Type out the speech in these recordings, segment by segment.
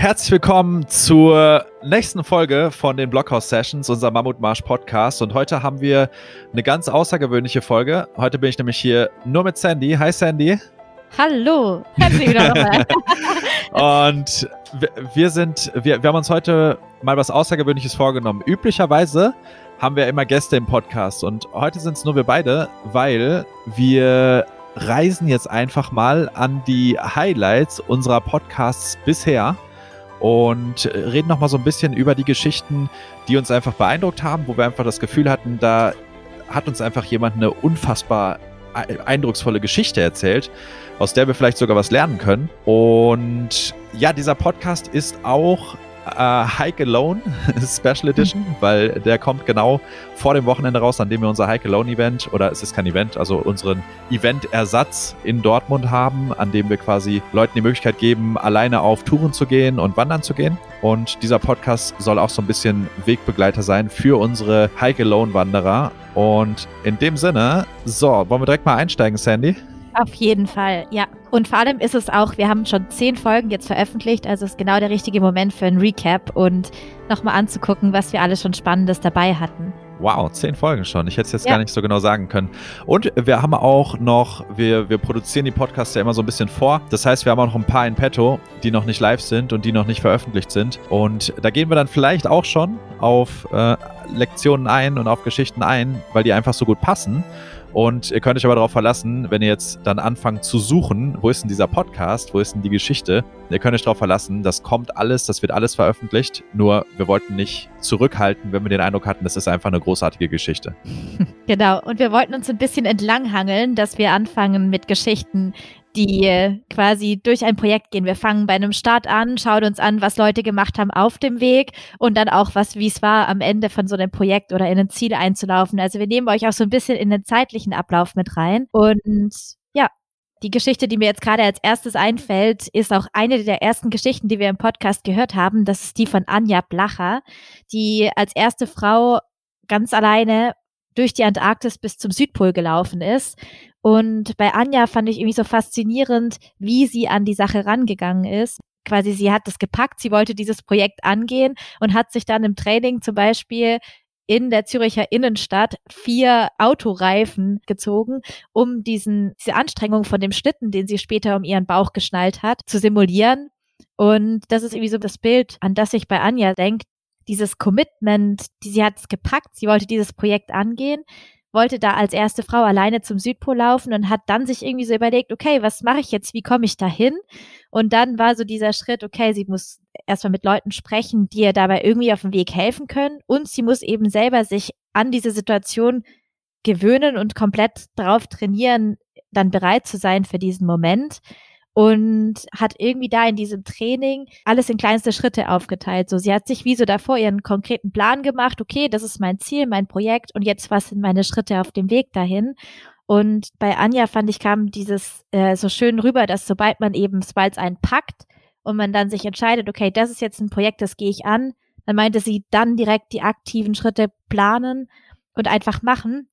Herzlich willkommen zur nächsten Folge von den Blockhouse Sessions, unser Mammutmarsch Podcast. Und heute haben wir eine ganz außergewöhnliche Folge. Heute bin ich nämlich hier nur mit Sandy. Hi Sandy. Hallo, herzlich willkommen. Und wir sind, wir, wir haben uns heute mal was Außergewöhnliches vorgenommen. Üblicherweise haben wir immer Gäste im Podcast und heute sind es nur wir beide, weil wir reisen jetzt einfach mal an die Highlights unserer Podcasts bisher und reden nochmal so ein bisschen über die Geschichten, die uns einfach beeindruckt haben, wo wir einfach das Gefühl hatten, da hat uns einfach jemand eine unfassbar eindrucksvolle Geschichte erzählt, aus der wir vielleicht sogar was lernen können. Und ja, dieser Podcast ist auch äh, Hike Alone Special Edition, mhm. weil der kommt genau vor dem Wochenende raus, an dem wir unser Hike Alone Event, oder es ist kein Event, also unseren Event-Ersatz in Dortmund haben, an dem wir quasi Leuten die Möglichkeit geben, alleine auf Touren zu gehen und wandern zu gehen. Und dieser Podcast soll auch so ein bisschen Wegbegleiter sein für unsere Hike Alone Wanderer. Und in dem Sinne, so, wollen wir direkt mal einsteigen, Sandy? Auf jeden Fall, ja. Und vor allem ist es auch, wir haben schon zehn Folgen jetzt veröffentlicht, also ist genau der richtige Moment für ein Recap und nochmal anzugucken, was wir alles schon Spannendes dabei hatten. Wow, zehn Folgen schon. Ich hätte es jetzt ja. gar nicht so genau sagen können. Und wir haben auch noch, wir, wir produzieren die Podcasts ja immer so ein bisschen vor. Das heißt, wir haben auch noch ein paar in petto, die noch nicht live sind und die noch nicht veröffentlicht sind. Und da gehen wir dann vielleicht auch schon auf äh, Lektionen ein und auf Geschichten ein, weil die einfach so gut passen. Und ihr könnt euch aber darauf verlassen, wenn ihr jetzt dann anfangt zu suchen, wo ist denn dieser Podcast, wo ist denn die Geschichte, ihr könnt euch darauf verlassen, das kommt alles, das wird alles veröffentlicht. Nur wir wollten nicht zurückhalten, wenn wir den Eindruck hatten, das ist einfach eine großartige Geschichte. Genau, und wir wollten uns ein bisschen entlanghangeln, dass wir anfangen mit Geschichten, die quasi durch ein Projekt gehen. Wir fangen bei einem Start an, schauen uns an, was Leute gemacht haben auf dem Weg und dann auch, was, wie es war, am Ende von so einem Projekt oder in ein Ziel einzulaufen. Also wir nehmen euch auch so ein bisschen in den zeitlichen Ablauf mit rein. Und ja, die Geschichte, die mir jetzt gerade als erstes einfällt, ist auch eine der ersten Geschichten, die wir im Podcast gehört haben. Das ist die von Anja Blacher, die als erste Frau ganz alleine durch die Antarktis bis zum Südpol gelaufen ist und bei Anja fand ich irgendwie so faszinierend, wie sie an die Sache rangegangen ist. Quasi, sie hat das gepackt, sie wollte dieses Projekt angehen und hat sich dann im Training zum Beispiel in der Züricher Innenstadt vier Autoreifen gezogen, um diesen, diese Anstrengung von dem Schlitten, den sie später um ihren Bauch geschnallt hat, zu simulieren. Und das ist irgendwie so das Bild, an das ich bei Anja denke. Dieses Commitment, die sie hat es gepackt, sie wollte dieses Projekt angehen wollte da als erste Frau alleine zum Südpol laufen und hat dann sich irgendwie so überlegt, okay, was mache ich jetzt, wie komme ich da hin? Und dann war so dieser Schritt, okay, sie muss erstmal mit Leuten sprechen, die ihr dabei irgendwie auf dem Weg helfen können und sie muss eben selber sich an diese Situation gewöhnen und komplett darauf trainieren, dann bereit zu sein für diesen Moment und hat irgendwie da in diesem Training alles in kleinste Schritte aufgeteilt. So, sie hat sich wie so davor ihren konkreten Plan gemacht. Okay, das ist mein Ziel, mein Projekt und jetzt was sind meine Schritte auf dem Weg dahin? Und bei Anja fand ich kam dieses äh, so schön rüber, dass sobald man eben, es einen packt und man dann sich entscheidet, okay, das ist jetzt ein Projekt, das gehe ich an, dann meinte sie dann direkt die aktiven Schritte planen und einfach machen.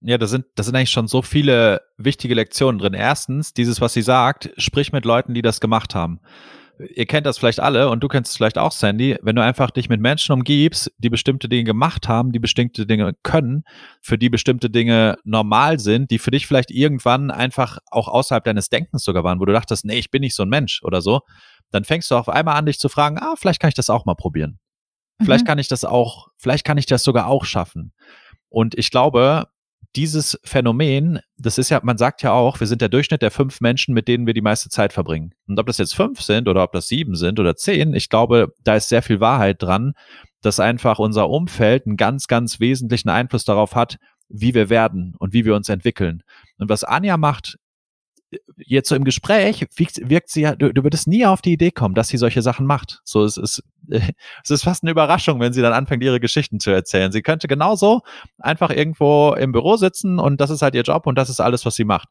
Ja, da sind, da sind eigentlich schon so viele wichtige Lektionen drin. Erstens, dieses, was sie sagt, sprich mit Leuten, die das gemacht haben. Ihr kennt das vielleicht alle und du kennst es vielleicht auch, Sandy. Wenn du einfach dich mit Menschen umgibst, die bestimmte Dinge gemacht haben, die bestimmte Dinge können, für die bestimmte Dinge normal sind, die für dich vielleicht irgendwann einfach auch außerhalb deines Denkens sogar waren, wo du dachtest, nee, ich bin nicht so ein Mensch oder so, dann fängst du auf einmal an, dich zu fragen, ah, vielleicht kann ich das auch mal probieren. Vielleicht mhm. kann ich das auch, vielleicht kann ich das sogar auch schaffen. Und ich glaube, dieses Phänomen, das ist ja, man sagt ja auch, wir sind der Durchschnitt der fünf Menschen, mit denen wir die meiste Zeit verbringen. Und ob das jetzt fünf sind oder ob das sieben sind oder zehn, ich glaube, da ist sehr viel Wahrheit dran, dass einfach unser Umfeld einen ganz, ganz wesentlichen Einfluss darauf hat, wie wir werden und wie wir uns entwickeln. Und was Anja macht, jetzt so im Gespräch wirkt, wirkt sie ja, du, du würdest nie auf die Idee kommen, dass sie solche Sachen macht. So, es ist, es ist fast eine Überraschung, wenn sie dann anfängt, ihre Geschichten zu erzählen. Sie könnte genauso einfach irgendwo im Büro sitzen und das ist halt ihr Job und das ist alles, was sie macht.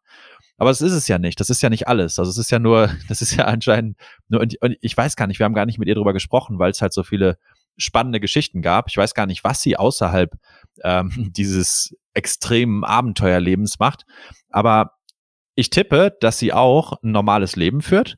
Aber das ist es ja nicht. Das ist ja nicht alles. Also es ist ja nur, das ist ja anscheinend nur, und ich weiß gar nicht, wir haben gar nicht mit ihr drüber gesprochen, weil es halt so viele spannende Geschichten gab. Ich weiß gar nicht, was sie außerhalb ähm, dieses extremen Abenteuerlebens macht. Aber ich tippe, dass sie auch ein normales Leben führt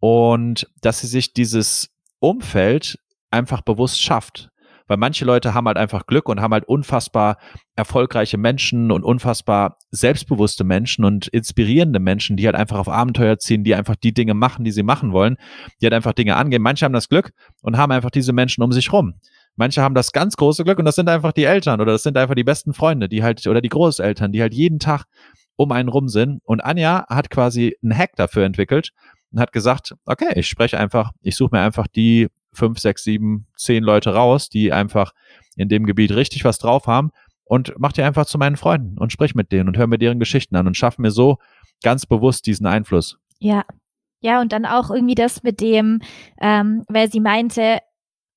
und dass sie sich dieses Umfeld einfach bewusst schafft. Weil manche Leute haben halt einfach Glück und haben halt unfassbar erfolgreiche Menschen und unfassbar selbstbewusste Menschen und inspirierende Menschen, die halt einfach auf Abenteuer ziehen, die einfach die Dinge machen, die sie machen wollen, die halt einfach Dinge angehen. Manche haben das Glück und haben einfach diese Menschen um sich rum. Manche haben das ganz große Glück und das sind einfach die Eltern oder das sind einfach die besten Freunde, die halt, oder die Großeltern, die halt jeden Tag um einen rum sind. Und Anja hat quasi einen Hack dafür entwickelt und hat gesagt, okay, ich spreche einfach, ich suche mir einfach die fünf, sechs, sieben, zehn Leute raus, die einfach in dem Gebiet richtig was drauf haben und mach die einfach zu meinen Freunden und sprich mit denen und hör mir deren Geschichten an und schaff mir so ganz bewusst diesen Einfluss. Ja. Ja, und dann auch irgendwie das mit dem, ähm, weil sie meinte,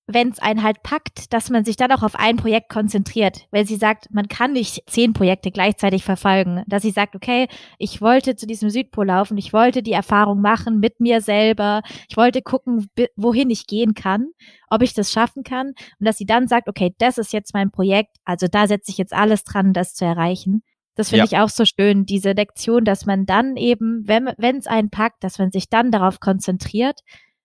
wenn es einen halt packt, dass man sich dann auch auf ein Projekt konzentriert, weil sie sagt, man kann nicht zehn Projekte gleichzeitig verfolgen, dass sie sagt, okay, ich wollte zu diesem Südpol laufen, ich wollte die Erfahrung machen mit mir selber, ich wollte gucken, wohin ich gehen kann, ob ich das schaffen kann und dass sie dann sagt, okay, das ist jetzt mein Projekt, also da setze ich jetzt alles dran, das zu erreichen. Das finde ja. ich auch so schön, diese Lektion, dass man dann eben, wenn es einen packt, dass man sich dann darauf konzentriert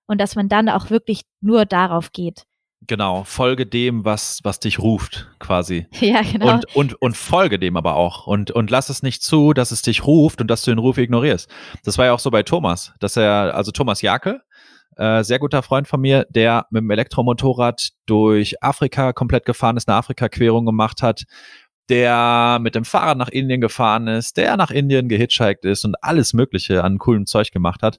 und dass man dann auch wirklich nur darauf geht. Genau, folge dem, was, was dich ruft, quasi. Ja, genau. Und, und, und folge dem aber auch. Und, und lass es nicht zu, dass es dich ruft und dass du den Ruf ignorierst. Das war ja auch so bei Thomas, dass er, also Thomas Jake, äh, sehr guter Freund von mir, der mit dem Elektromotorrad durch Afrika komplett gefahren ist, eine Afrika-Querung gemacht hat, der mit dem Fahrrad nach Indien gefahren ist, der nach Indien gehitchhiked ist und alles Mögliche an coolem Zeug gemacht hat.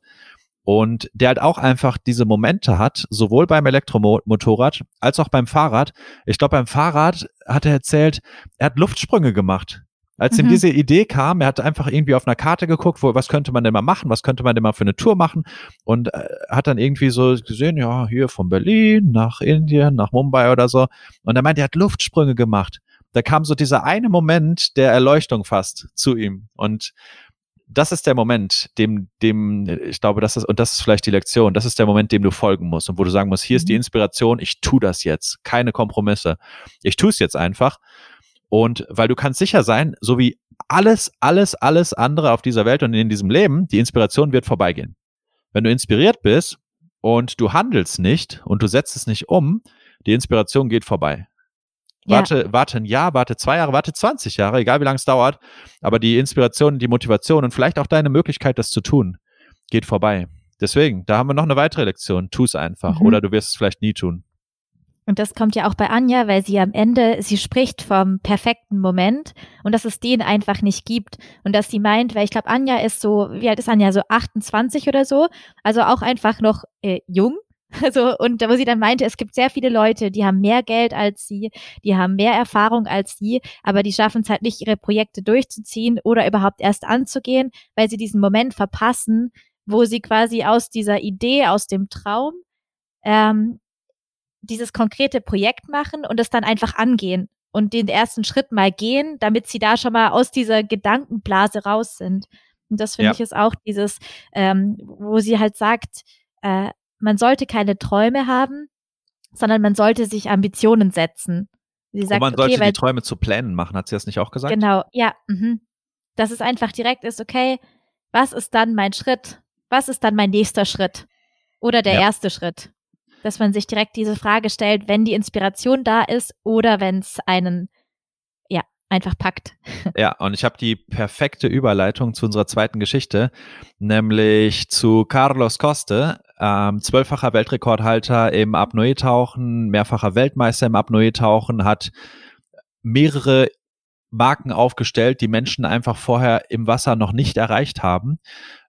Und der halt auch einfach diese Momente hat, sowohl beim Elektromotorrad als auch beim Fahrrad. Ich glaube, beim Fahrrad hat er erzählt, er hat Luftsprünge gemacht. Als mhm. ihm diese Idee kam, er hat einfach irgendwie auf einer Karte geguckt, wo, was könnte man denn mal machen, was könnte man denn mal für eine Tour machen und äh, hat dann irgendwie so gesehen, ja, hier von Berlin nach Indien, nach Mumbai oder so. Und er meint, er hat Luftsprünge gemacht. Da kam so dieser eine Moment der Erleuchtung fast zu ihm. Und das ist der Moment, dem, dem, ich glaube, das ist, und das ist vielleicht die Lektion, das ist der Moment, dem du folgen musst und wo du sagen musst, hier ist die mhm. Inspiration, ich tu das jetzt, keine Kompromisse. Ich tu es jetzt einfach. Und weil du kannst sicher sein, so wie alles, alles, alles andere auf dieser Welt und in diesem Leben, die Inspiration wird vorbeigehen. Wenn du inspiriert bist und du handelst nicht und du setzt es nicht um, die Inspiration geht vorbei. Warte, ja. warte ein Jahr, warte zwei Jahre, warte 20 Jahre, egal wie lange es dauert. Aber die Inspiration, die Motivation und vielleicht auch deine Möglichkeit, das zu tun, geht vorbei. Deswegen, da haben wir noch eine weitere Lektion. Tu es einfach mhm. oder du wirst es vielleicht nie tun. Und das kommt ja auch bei Anja, weil sie am Ende, sie spricht vom perfekten Moment und dass es den einfach nicht gibt. Und dass sie meint, weil ich glaube, Anja ist so, wie alt ist Anja, so 28 oder so, also auch einfach noch äh, jung also, und wo sie dann meinte, es gibt sehr viele Leute, die haben mehr Geld als sie, die haben mehr Erfahrung als sie, aber die schaffen es halt nicht, ihre Projekte durchzuziehen oder überhaupt erst anzugehen, weil sie diesen Moment verpassen, wo sie quasi aus dieser Idee, aus dem Traum, ähm, dieses konkrete Projekt machen und es dann einfach angehen und den ersten Schritt mal gehen, damit sie da schon mal aus dieser Gedankenblase raus sind. Und das finde ja. ich ist auch dieses, ähm, wo sie halt sagt, äh, man sollte keine Träume haben, sondern man sollte sich Ambitionen setzen. Sie sagt, Und man sollte okay, die Träume zu Plänen machen, hat sie das nicht auch gesagt? Genau, ja. Mhm. Dass es einfach direkt ist, okay, was ist dann mein Schritt? Was ist dann mein nächster Schritt? Oder der ja. erste Schritt? Dass man sich direkt diese Frage stellt, wenn die Inspiration da ist oder wenn es einen ja, einfach packt. Ja, und ich habe die perfekte Überleitung zu unserer zweiten Geschichte, nämlich zu Carlos Coste, ähm, zwölffacher Weltrekordhalter im Apnoe-Tauchen, mehrfacher Weltmeister im Apnoe-Tauchen, hat mehrere Marken aufgestellt, die Menschen einfach vorher im Wasser noch nicht erreicht haben.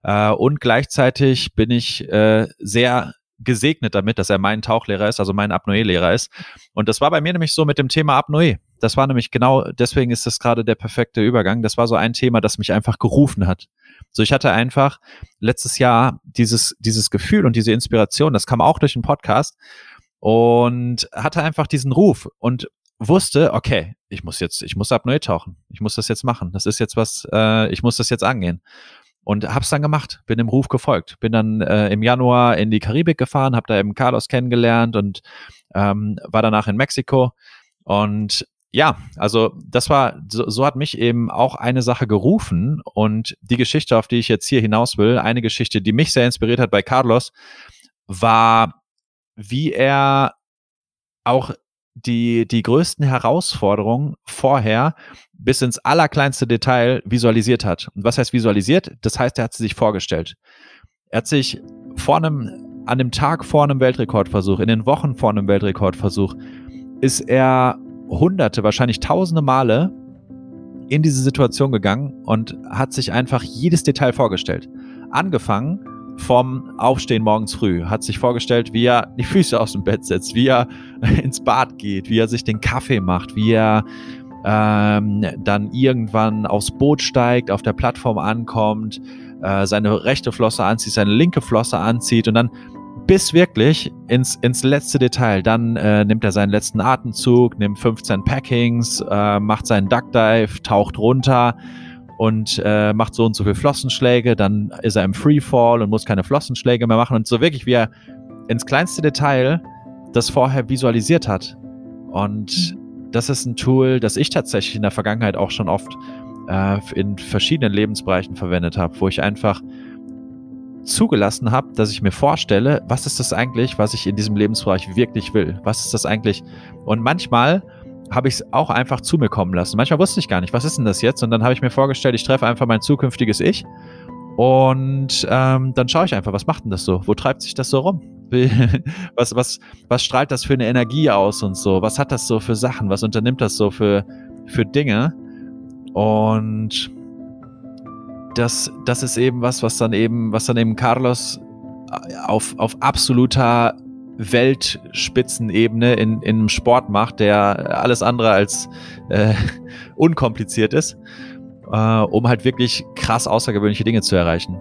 Äh, und gleichzeitig bin ich äh, sehr gesegnet damit, dass er mein Tauchlehrer ist, also mein Apnoe-Lehrer ist. Und das war bei mir nämlich so mit dem Thema Apnoe. Das war nämlich genau, deswegen ist das gerade der perfekte Übergang. Das war so ein Thema, das mich einfach gerufen hat. So, ich hatte einfach letztes Jahr dieses, dieses Gefühl und diese Inspiration, das kam auch durch den Podcast und hatte einfach diesen Ruf und wusste, okay, ich muss jetzt, ich muss Apnoe tauchen. Ich muss das jetzt machen. Das ist jetzt was, äh, ich muss das jetzt angehen. Und hab's dann gemacht, bin dem Ruf gefolgt. Bin dann äh, im Januar in die Karibik gefahren, hab da eben Carlos kennengelernt und ähm, war danach in Mexiko. Und ja, also das war, so, so hat mich eben auch eine Sache gerufen und die Geschichte, auf die ich jetzt hier hinaus will, eine Geschichte, die mich sehr inspiriert hat bei Carlos, war, wie er auch die, die größten Herausforderungen vorher bis ins allerkleinste Detail visualisiert hat. Und was heißt visualisiert? Das heißt, er hat sie sich vorgestellt. Er hat sich vor einem, an dem Tag vor einem Weltrekordversuch, in den Wochen vor einem Weltrekordversuch, ist er hunderte, wahrscheinlich tausende Male in diese Situation gegangen und hat sich einfach jedes Detail vorgestellt. Angefangen vom Aufstehen morgens früh, hat sich vorgestellt, wie er die Füße aus dem Bett setzt, wie er ins Bad geht, wie er sich den Kaffee macht, wie er ähm, dann irgendwann aufs Boot steigt, auf der Plattform ankommt, äh, seine rechte Flosse anzieht, seine linke Flosse anzieht und dann bis wirklich ins, ins letzte Detail. Dann äh, nimmt er seinen letzten Atemzug, nimmt 15 Packings, äh, macht seinen Duck Dive, taucht runter und äh, macht so und so viele Flossenschläge. Dann ist er im Freefall und muss keine Flossenschläge mehr machen. Und so wirklich, wie er ins kleinste Detail das vorher visualisiert hat. Und das ist ein Tool, das ich tatsächlich in der Vergangenheit auch schon oft äh, in verschiedenen Lebensbereichen verwendet habe, wo ich einfach zugelassen habe, dass ich mir vorstelle, was ist das eigentlich, was ich in diesem Lebensbereich wirklich will? Was ist das eigentlich? Und manchmal habe ich es auch einfach zu mir kommen lassen. Manchmal wusste ich gar nicht, was ist denn das jetzt? Und dann habe ich mir vorgestellt, ich treffe einfach mein zukünftiges Ich. Und ähm, dann schaue ich einfach, was macht denn das so? Wo treibt sich das so rum? was, was, was strahlt das für eine Energie aus und so? Was hat das so für Sachen? Was unternimmt das so für, für Dinge? Und das, das ist eben was, was dann eben, was dann eben Carlos auf, auf absoluter Weltspitzenebene in, in einem Sport macht, der alles andere als äh, unkompliziert ist, äh, um halt wirklich krass außergewöhnliche Dinge zu erreichen.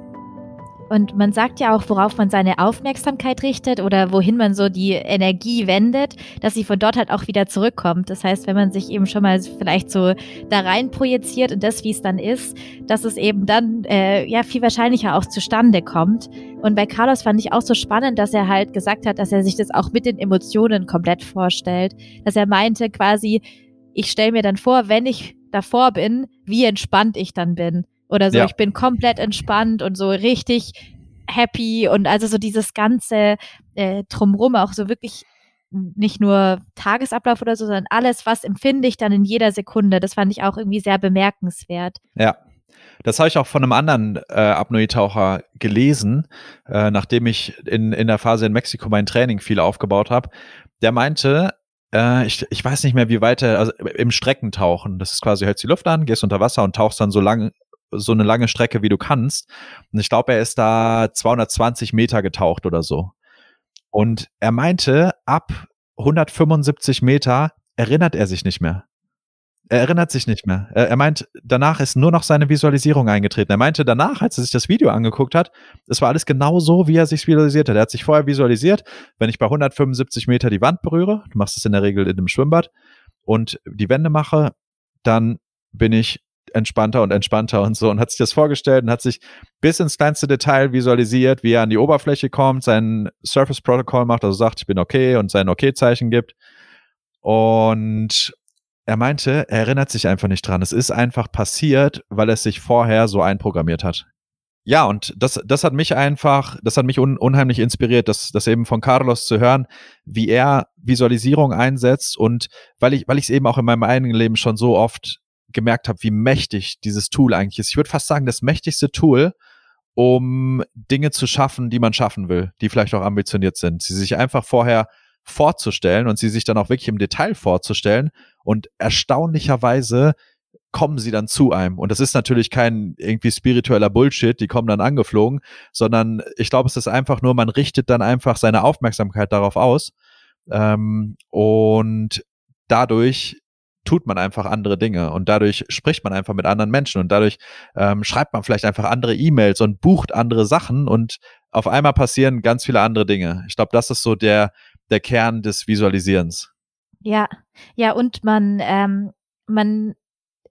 Und man sagt ja auch, worauf man seine Aufmerksamkeit richtet oder wohin man so die Energie wendet, dass sie von dort halt auch wieder zurückkommt. Das heißt, wenn man sich eben schon mal vielleicht so da rein projiziert und das, wie es dann ist, dass es eben dann äh, ja viel wahrscheinlicher auch zustande kommt. Und bei Carlos fand ich auch so spannend, dass er halt gesagt hat, dass er sich das auch mit den Emotionen komplett vorstellt. Dass er meinte quasi, ich stelle mir dann vor, wenn ich davor bin, wie entspannt ich dann bin oder so. Ja. Ich bin komplett entspannt und so richtig happy und also so dieses ganze äh, drumrum auch so wirklich nicht nur Tagesablauf oder so, sondern alles, was empfinde ich dann in jeder Sekunde. Das fand ich auch irgendwie sehr bemerkenswert. Ja. Das habe ich auch von einem anderen äh, Apnoe-Taucher gelesen, äh, nachdem ich in, in der Phase in Mexiko mein Training viel aufgebaut habe. Der meinte, äh, ich, ich weiß nicht mehr, wie weit er, also im Streckentauchen, das ist quasi, hältst die Luft an, gehst unter Wasser und tauchst dann so lang so eine lange Strecke, wie du kannst. Und ich glaube, er ist da 220 Meter getaucht oder so. Und er meinte, ab 175 Meter erinnert er sich nicht mehr. Er erinnert sich nicht mehr. Er, er, meint, danach ist nur noch seine Visualisierung eingetreten. Er meinte danach, als er sich das Video angeguckt hat, es war alles genau so, wie er sich visualisiert hat. Er hat sich vorher visualisiert, wenn ich bei 175 Meter die Wand berühre, du machst es in der Regel in einem Schwimmbad, und die Wände mache, dann bin ich entspannter und entspannter und so und hat sich das vorgestellt und hat sich bis ins kleinste Detail visualisiert, wie er an die Oberfläche kommt, sein Surface Protocol macht, also sagt, ich bin okay und sein Okay-Zeichen gibt. Und er meinte, er erinnert sich einfach nicht dran. Es ist einfach passiert, weil er sich vorher so einprogrammiert hat. Ja, und das, das hat mich einfach, das hat mich un, unheimlich inspiriert, das, das eben von Carlos zu hören, wie er Visualisierung einsetzt und weil ich, weil ich es eben auch in meinem eigenen Leben schon so oft gemerkt habe, wie mächtig dieses Tool eigentlich ist. Ich würde fast sagen, das mächtigste Tool, um Dinge zu schaffen, die man schaffen will, die vielleicht auch ambitioniert sind. Sie sich einfach vorher vorzustellen und sie sich dann auch wirklich im Detail vorzustellen und erstaunlicherweise kommen sie dann zu einem. Und das ist natürlich kein irgendwie spiritueller Bullshit, die kommen dann angeflogen, sondern ich glaube, es ist einfach nur, man richtet dann einfach seine Aufmerksamkeit darauf aus. Ähm, und dadurch tut man einfach andere Dinge und dadurch spricht man einfach mit anderen Menschen und dadurch ähm, schreibt man vielleicht einfach andere E-Mails und bucht andere Sachen und auf einmal passieren ganz viele andere Dinge. Ich glaube, das ist so der, der Kern des Visualisierens. Ja, ja, und man, ähm, man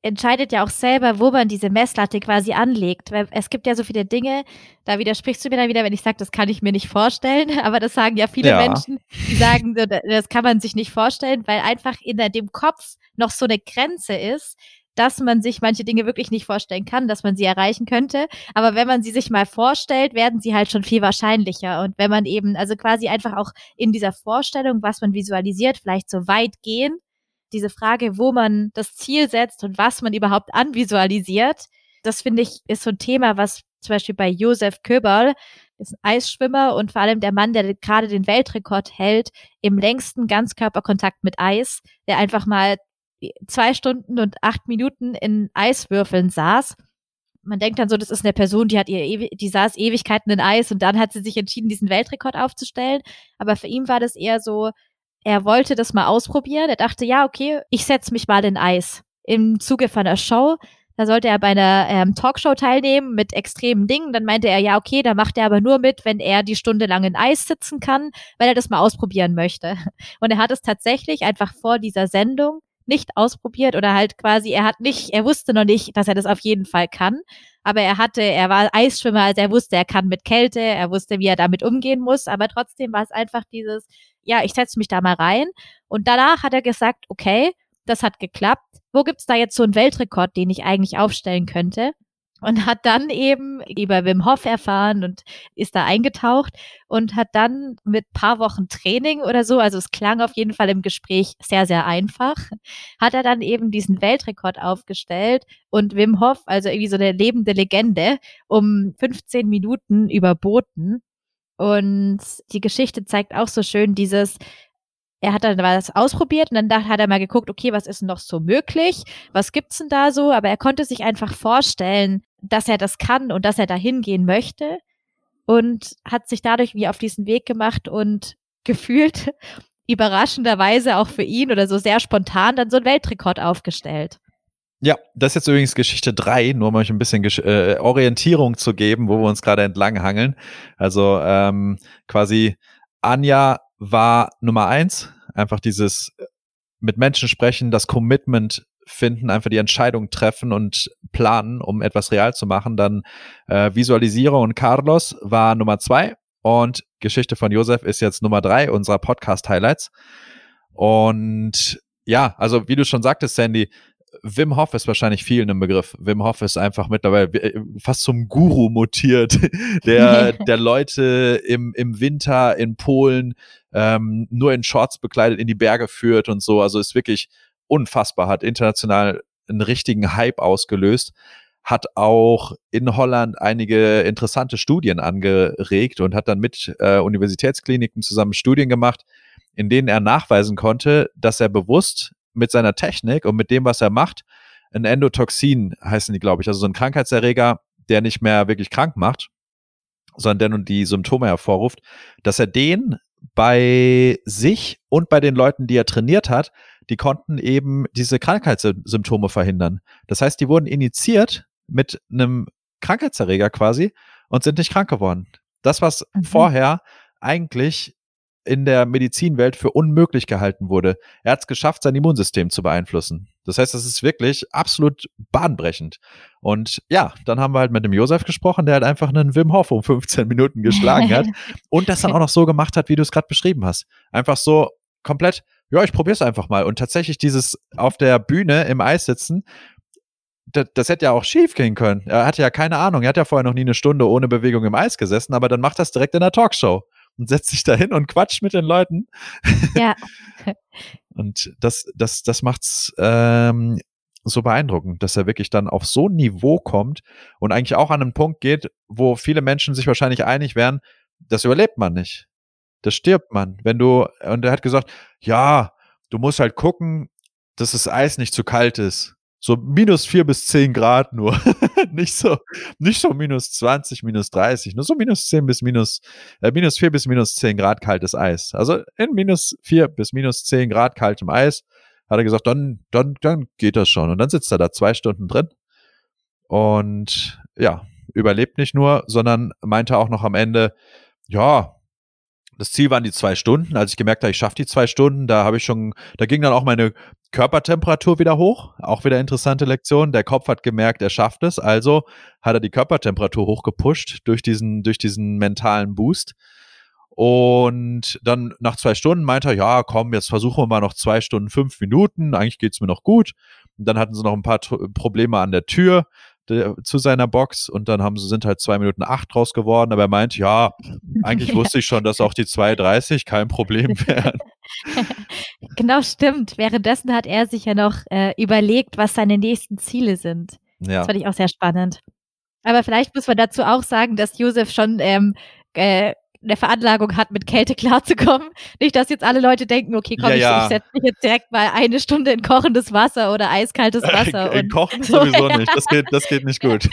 entscheidet ja auch selber, wo man diese Messlatte quasi anlegt. Weil es gibt ja so viele Dinge, da widersprichst du mir dann wieder, wenn ich sage, das kann ich mir nicht vorstellen. Aber das sagen ja viele ja. Menschen, die sagen, das kann man sich nicht vorstellen, weil einfach in dem Kopf noch so eine Grenze ist, dass man sich manche Dinge wirklich nicht vorstellen kann, dass man sie erreichen könnte. Aber wenn man sie sich mal vorstellt, werden sie halt schon viel wahrscheinlicher. Und wenn man eben, also quasi einfach auch in dieser Vorstellung, was man visualisiert, vielleicht so weit gehen, diese Frage, wo man das Ziel setzt und was man überhaupt anvisualisiert, das finde ich, ist so ein Thema, was zum Beispiel bei Josef Köberl, ist ein Eisschwimmer und vor allem der Mann, der gerade den Weltrekord hält, im längsten Ganzkörperkontakt mit Eis, der einfach mal zwei Stunden und acht Minuten in Eiswürfeln saß. Man denkt dann so, das ist eine Person, die hat ihr, die saß Ewigkeiten in Eis und dann hat sie sich entschieden, diesen Weltrekord aufzustellen. Aber für ihn war das eher so, er wollte das mal ausprobieren. Er dachte, ja, okay, ich setze mich mal in Eis. Im Zuge von einer Show, da sollte er bei einer ähm, Talkshow teilnehmen mit extremen Dingen. Dann meinte er, ja, okay, da macht er aber nur mit, wenn er die Stunde lang in Eis sitzen kann, weil er das mal ausprobieren möchte. Und er hat es tatsächlich einfach vor dieser Sendung nicht ausprobiert oder halt quasi, er hat nicht, er wusste noch nicht, dass er das auf jeden Fall kann. Aber er hatte, er war Eisschwimmer, also er wusste, er kann mit Kälte, er wusste, wie er damit umgehen muss. Aber trotzdem war es einfach dieses, ja, ich setze mich da mal rein. Und danach hat er gesagt, okay, das hat geklappt. Wo gibt's da jetzt so einen Weltrekord, den ich eigentlich aufstellen könnte? Und hat dann eben über Wim Hof erfahren und ist da eingetaucht und hat dann mit paar Wochen Training oder so, also es klang auf jeden Fall im Gespräch sehr, sehr einfach, hat er dann eben diesen Weltrekord aufgestellt und Wim Hof, also irgendwie so eine lebende Legende, um 15 Minuten überboten. Und die Geschichte zeigt auch so schön dieses, er hat dann was ausprobiert und dann hat er mal geguckt, okay, was ist denn noch so möglich? Was gibt's denn da so? Aber er konnte sich einfach vorstellen, dass er das kann und dass er dahin gehen möchte und hat sich dadurch wie auf diesen Weg gemacht und gefühlt überraschenderweise auch für ihn oder so sehr spontan dann so einen Weltrekord aufgestellt. Ja, das ist jetzt übrigens Geschichte drei, nur um euch ein bisschen Gesch äh, Orientierung zu geben, wo wir uns gerade entlang hangeln. Also ähm, quasi Anja war Nummer eins, einfach dieses äh, mit Menschen sprechen, das Commitment finden, einfach die Entscheidung treffen und planen, um etwas real zu machen. Dann äh, Visualisierung und Carlos war Nummer zwei und Geschichte von Josef ist jetzt Nummer drei unserer Podcast-Highlights. Und ja, also wie du schon sagtest, Sandy, Wim Hof ist wahrscheinlich vielen im Begriff. Wim Hof ist einfach mittlerweile äh, fast zum Guru mutiert, der, der Leute im, im Winter in Polen ähm, nur in Shorts bekleidet in die Berge führt und so. Also ist wirklich unfassbar, hat international einen richtigen Hype ausgelöst, hat auch in Holland einige interessante Studien angeregt und hat dann mit äh, Universitätskliniken zusammen Studien gemacht, in denen er nachweisen konnte, dass er bewusst mit seiner Technik und mit dem, was er macht, ein Endotoxin heißen die, glaube ich, also so ein Krankheitserreger, der nicht mehr wirklich krank macht, sondern der nun die Symptome hervorruft, dass er den bei sich und bei den Leuten, die er trainiert hat, die konnten eben diese Krankheitssymptome verhindern. Das heißt, die wurden initiiert mit einem Krankheitserreger quasi und sind nicht krank geworden. Das, was mhm. vorher eigentlich in der Medizinwelt für unmöglich gehalten wurde. Er hat es geschafft, sein Immunsystem zu beeinflussen. Das heißt, das ist wirklich absolut bahnbrechend. Und ja, dann haben wir halt mit dem Josef gesprochen, der halt einfach einen Wim Hof um 15 Minuten geschlagen hat und das dann auch noch so gemacht hat, wie du es gerade beschrieben hast. Einfach so komplett, ja, ich probiere es einfach mal. Und tatsächlich dieses auf der Bühne im Eis sitzen, das, das, hätte ja auch schief gehen können. Er hatte ja keine Ahnung. Er hat ja vorher noch nie eine Stunde ohne Bewegung im Eis gesessen, aber dann macht das direkt in der Talkshow und setzt sich da hin und quatscht mit den Leuten. Ja. und das, das, das macht's ähm, so beeindruckend, dass er wirklich dann auf so ein Niveau kommt und eigentlich auch an einen Punkt geht, wo viele Menschen sich wahrscheinlich einig wären, das überlebt man nicht. Das stirbt man. Wenn du, und er hat gesagt, ja, du musst halt gucken, dass das Eis nicht zu kalt ist. So minus vier bis zehn Grad nur. nicht so, nicht so minus 20, minus 30, nur so minus zehn bis minus, äh, minus vier bis minus zehn Grad kaltes Eis. Also in minus vier bis minus zehn Grad kaltem Eis hat er gesagt, dann, dann, dann geht das schon. Und dann sitzt er da zwei Stunden drin und ja, überlebt nicht nur, sondern meinte auch noch am Ende, ja, Das Ziel waren die zwei Stunden. Als ich gemerkt habe, ich schaffe die zwei Stunden, da habe ich schon, da ging dann auch meine Körpertemperatur wieder hoch. Auch wieder interessante Lektion. Der Kopf hat gemerkt, er schafft es. Also hat er die Körpertemperatur hochgepusht durch diesen, durch diesen mentalen Boost. Und dann nach zwei Stunden meinte er, ja, komm, jetzt versuchen wir mal noch zwei Stunden, fünf Minuten. Eigentlich geht's mir noch gut. Und dann hatten sie noch ein paar Probleme an der Tür der, zu seiner Box und dann haben sie, sind halt zwei Minuten acht draus geworden, aber er meint, ja, eigentlich ja. wusste ich schon, dass auch die 2,30 kein Problem wären. genau, stimmt. Währenddessen hat er sich ja noch äh, überlegt, was seine nächsten Ziele sind. Ja. Das fand ich auch sehr spannend. Aber vielleicht muss man dazu auch sagen, dass Josef schon ähm, äh, eine Veranlagung hat, mit Kälte klarzukommen. Nicht, dass jetzt alle Leute denken, okay, komm, ja, ja. ich, ich setze mich jetzt direkt mal eine Stunde in kochendes Wasser oder eiskaltes Wasser. in Kochen so, sowieso nicht. Das geht, das geht nicht gut.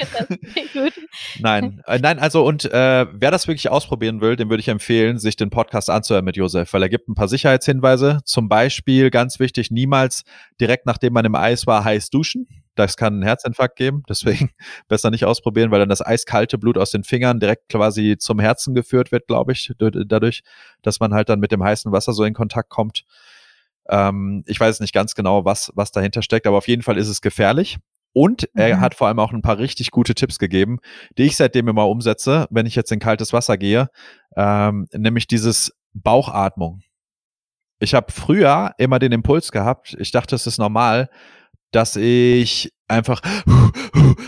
Geht gut. nein, äh, nein, also und äh, wer das wirklich ausprobieren will, dem würde ich empfehlen, sich den Podcast anzuhören mit Josef, weil er gibt ein paar Sicherheitshinweise. Zum Beispiel, ganz wichtig, niemals direkt nachdem man im Eis war, heiß duschen. Das kann einen Herzinfarkt geben, deswegen besser nicht ausprobieren, weil dann das eiskalte Blut aus den Fingern direkt quasi zum Herzen geführt wird, glaube ich, dadurch, dass man halt dann mit dem heißen Wasser so in Kontakt kommt. Ähm, ich weiß nicht ganz genau, was, was dahinter steckt, aber auf jeden Fall ist es gefährlich. Und er mhm. hat vor allem auch ein paar richtig gute Tipps gegeben, die ich seitdem immer umsetze, wenn ich jetzt in kaltes Wasser gehe, ähm, nämlich dieses Bauchatmung. Ich habe früher immer den Impuls gehabt, ich dachte, es ist normal, dass ich einfach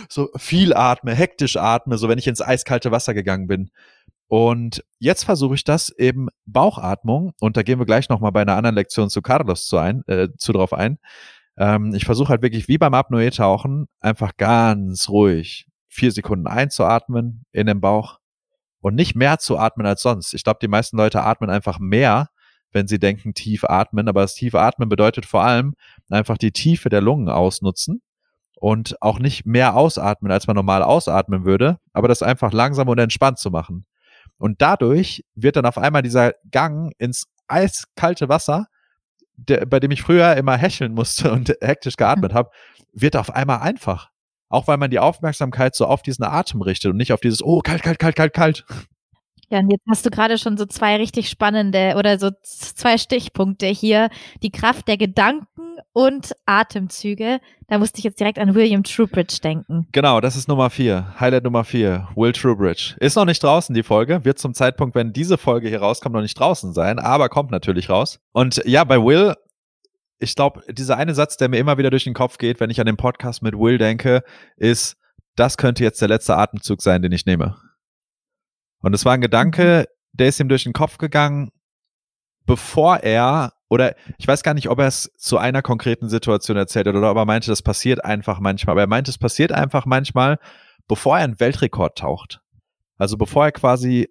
so viel atme, hektisch atme, so wenn ich ins eiskalte Wasser gegangen bin. Und jetzt versuche ich das eben Bauchatmung, und da gehen wir gleich nochmal bei einer anderen Lektion zu Carlos zu, ein, äh, zu drauf ein. Ähm, ich versuche halt wirklich wie beim Apnoe-Tauchen einfach ganz ruhig vier Sekunden einzuatmen in den Bauch und nicht mehr zu atmen als sonst. Ich glaube, die meisten Leute atmen einfach mehr, wenn sie denken, tief atmen. Aber das tiefe Atmen bedeutet vor allem einfach die Tiefe der Lungen ausnutzen und auch nicht mehr ausatmen, als man normal ausatmen würde, aber das einfach langsam und entspannt zu machen. Und dadurch wird dann auf einmal dieser Gang ins eiskalte Wasser, der, bei dem ich früher immer hecheln musste und hektisch geatmet habe, wird auf einmal einfach. Auch weil man die Aufmerksamkeit so auf diesen Atem richtet und nicht auf dieses, oh, kalt, kalt, kalt, kalt, kalt. Ja, und jetzt hast du gerade schon so zwei richtig spannende oder so zwei Stichpunkte hier. Die Kraft der Gedanken und Atemzüge. Da musste ich jetzt direkt an William Trubridge denken. Genau, das ist Nummer vier. Highlight Nummer vier. Will Trubridge. Ist noch nicht draußen, die Folge. Wird zum Zeitpunkt, wenn diese Folge hier rauskommt, noch nicht draußen sein, aber kommt natürlich raus. Und ja, bei Will, ich glaube, dieser eine Satz, der mir immer wieder durch den Kopf geht, wenn ich an den Podcast mit Will denke, ist, das könnte jetzt der letzte Atemzug sein, den ich nehme. Und es war ein Gedanke, mhm. der ist ihm durch den Kopf gegangen, bevor er, oder ich weiß gar nicht, ob er es zu einer konkreten Situation erzählt hat oder ob er meinte, das passiert einfach manchmal. Aber er meinte, es passiert einfach manchmal, bevor er einen Weltrekord taucht. Also bevor er quasi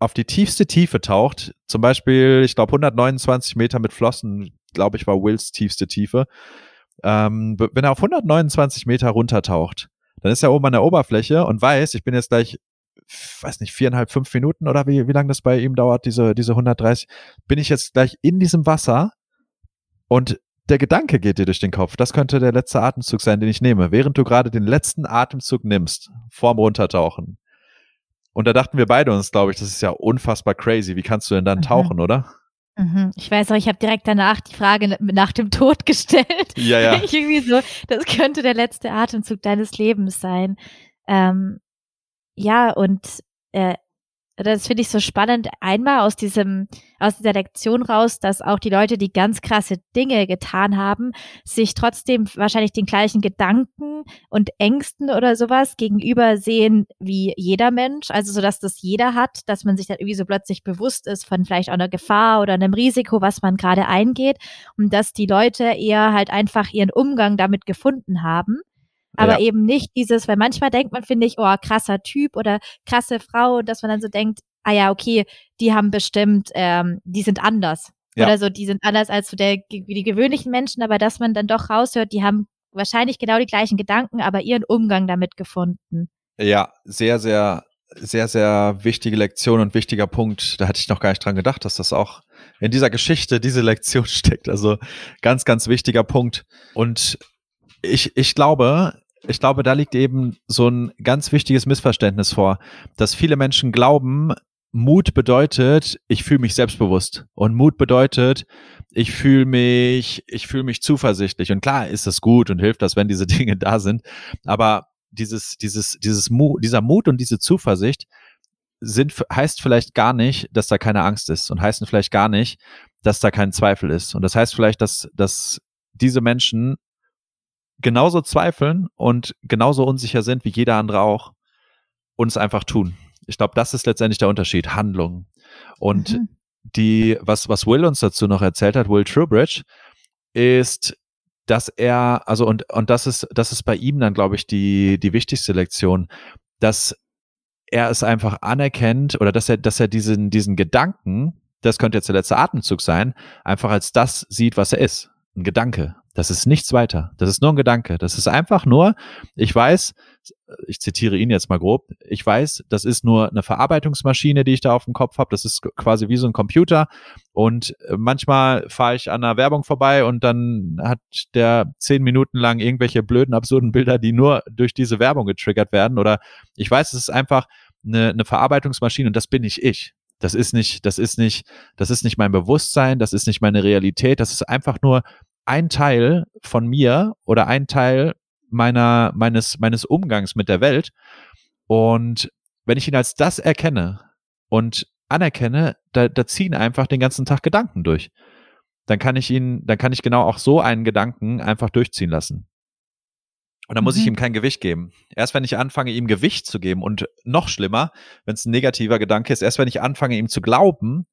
auf die tiefste Tiefe taucht, zum Beispiel, ich glaube, 129 Meter mit Flossen, glaube ich, war Wills tiefste Tiefe. Ähm, wenn er auf 129 Meter runtertaucht, dann ist er oben an der Oberfläche und weiß, ich bin jetzt gleich weiß nicht, viereinhalb, fünf Minuten oder wie, wie lange das bei ihm dauert, diese, diese 130, bin ich jetzt gleich in diesem Wasser und der Gedanke geht dir durch den Kopf. Das könnte der letzte Atemzug sein, den ich nehme, während du gerade den letzten Atemzug nimmst, vorm Runtertauchen. Und da dachten wir beide uns, glaube ich, das ist ja unfassbar crazy. Wie kannst du denn dann mhm. tauchen, oder? Mhm. Ich weiß auch, ich habe direkt danach die Frage nach dem Tod gestellt. Ja, ja. irgendwie so, das könnte der letzte Atemzug deines Lebens sein. Ähm, ja, und äh, das finde ich so spannend, einmal aus diesem, aus dieser Lektion raus, dass auch die Leute, die ganz krasse Dinge getan haben, sich trotzdem wahrscheinlich den gleichen Gedanken und Ängsten oder sowas gegenüber sehen wie jeder Mensch. Also so, dass das jeder hat, dass man sich dann irgendwie so plötzlich bewusst ist von vielleicht auch einer Gefahr oder einem Risiko, was man gerade eingeht. Und dass die Leute eher halt einfach ihren Umgang damit gefunden haben aber ja. eben nicht dieses, weil manchmal denkt man, finde ich, oh, krasser Typ oder krasse Frau, dass man dann so denkt, ah ja, okay, die haben bestimmt, ähm, die sind anders. Ja. Oder so, die sind anders als so der, wie die gewöhnlichen Menschen, aber dass man dann doch raushört, die haben wahrscheinlich genau die gleichen Gedanken, aber ihren Umgang damit gefunden. Ja, sehr, sehr, sehr, sehr wichtige Lektion und wichtiger Punkt. Da hatte ich noch gar nicht dran gedacht, dass das auch in dieser Geschichte diese Lektion steckt. Also ganz, ganz wichtiger Punkt. Und ich, ich glaube, ich glaube, da liegt eben so ein ganz wichtiges Missverständnis vor, dass viele Menschen glauben, Mut bedeutet, ich fühle mich selbstbewusst. Und Mut bedeutet, ich fühle mich, ich fühle mich zuversichtlich. Und klar ist das gut und hilft das, wenn diese Dinge da sind. Aber dieses, dieses, dieses Mut, dieser Mut und diese Zuversicht sind, heißt vielleicht gar nicht, dass da keine Angst ist und heißen vielleicht gar nicht, dass da kein Zweifel ist. Und das heißt vielleicht, dass, dass diese Menschen genauso zweifeln und genauso unsicher sind wie jeder andere auch und es einfach tun. Ich glaube, das ist letztendlich der Unterschied, Handlung. Und mhm. die, was, was Will uns dazu noch erzählt hat, Will Trubridge, ist, dass er, also und, und das ist, das ist bei ihm dann, glaube ich, die, die wichtigste Lektion, dass er es einfach anerkennt oder dass er, dass er diesen, diesen Gedanken, das könnte jetzt der letzte Atemzug sein, einfach als das sieht, was er ist. Ein Gedanke. Das ist nichts weiter. Das ist nur ein Gedanke. Das ist einfach nur, ich weiß, ich zitiere ihn jetzt mal grob, ich weiß, das ist nur eine Verarbeitungsmaschine, die ich da auf dem Kopf habe. Das ist quasi wie so ein Computer. Und äh, manchmal fahre ich an einer Werbung vorbei und dann hat der zehn Minuten lang irgendwelche blöden, absurden Bilder, die nur durch diese Werbung getriggert werden. Oder ich weiß, es ist einfach eine, eine Verarbeitungsmaschine und das bin nicht ich. Das ist nicht, das ist nicht, das ist nicht mein Bewusstsein, das ist nicht meine Realität, das ist einfach nur ein Teil von mir oder ein Teil meiner, meines, meines Umgangs mit der Welt. Und wenn ich ihn als das erkenne und anerkenne, da, da ziehen einfach den ganzen Tag Gedanken durch. Dann kann ich ihn, dann kann ich genau auch so einen Gedanken einfach durchziehen lassen. Und dann muss mhm. ich ihm kein Gewicht geben. Erst wenn ich anfange, ihm Gewicht zu geben und noch schlimmer, wenn es ein negativer Gedanke ist, erst wenn ich anfange, ihm zu glauben,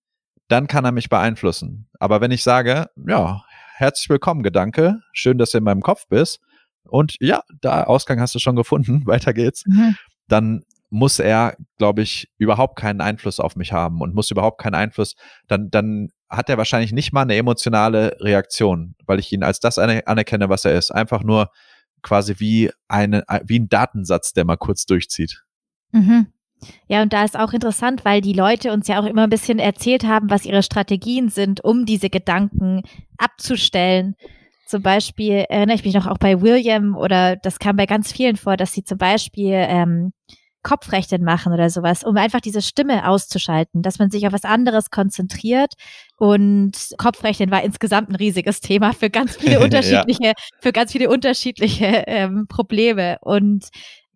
dann kann er mich beeinflussen. Aber wenn ich sage, ja, herzlich willkommen, Gedanke. Schön, dass du in meinem Kopf bist. Und ja, da Ausgang hast du schon gefunden. Weiter geht's. Mhm. Dann muss er, glaube ich, überhaupt keinen Einfluss auf mich haben und muss überhaupt keinen Einfluss, dann, dann hat er wahrscheinlich nicht mal eine emotionale Reaktion, weil ich ihn als das anerkenne, was er ist. Einfach nur quasi wie eine, wie ein Datensatz, der mal kurz durchzieht. Mhm. Ja, und da ist auch interessant, weil die Leute uns ja auch immer ein bisschen erzählt haben, was ihre Strategien sind, um diese Gedanken abzustellen. Zum Beispiel erinnere ich mich noch auch bei William oder das kam bei ganz vielen vor, dass sie zum Beispiel ähm, Kopfrechnen machen oder sowas, um einfach diese Stimme auszuschalten, dass man sich auf was anderes konzentriert. Und Kopfrechnen war insgesamt ein riesiges Thema für ganz viele unterschiedliche, ja. für ganz viele unterschiedliche ähm, Probleme. Und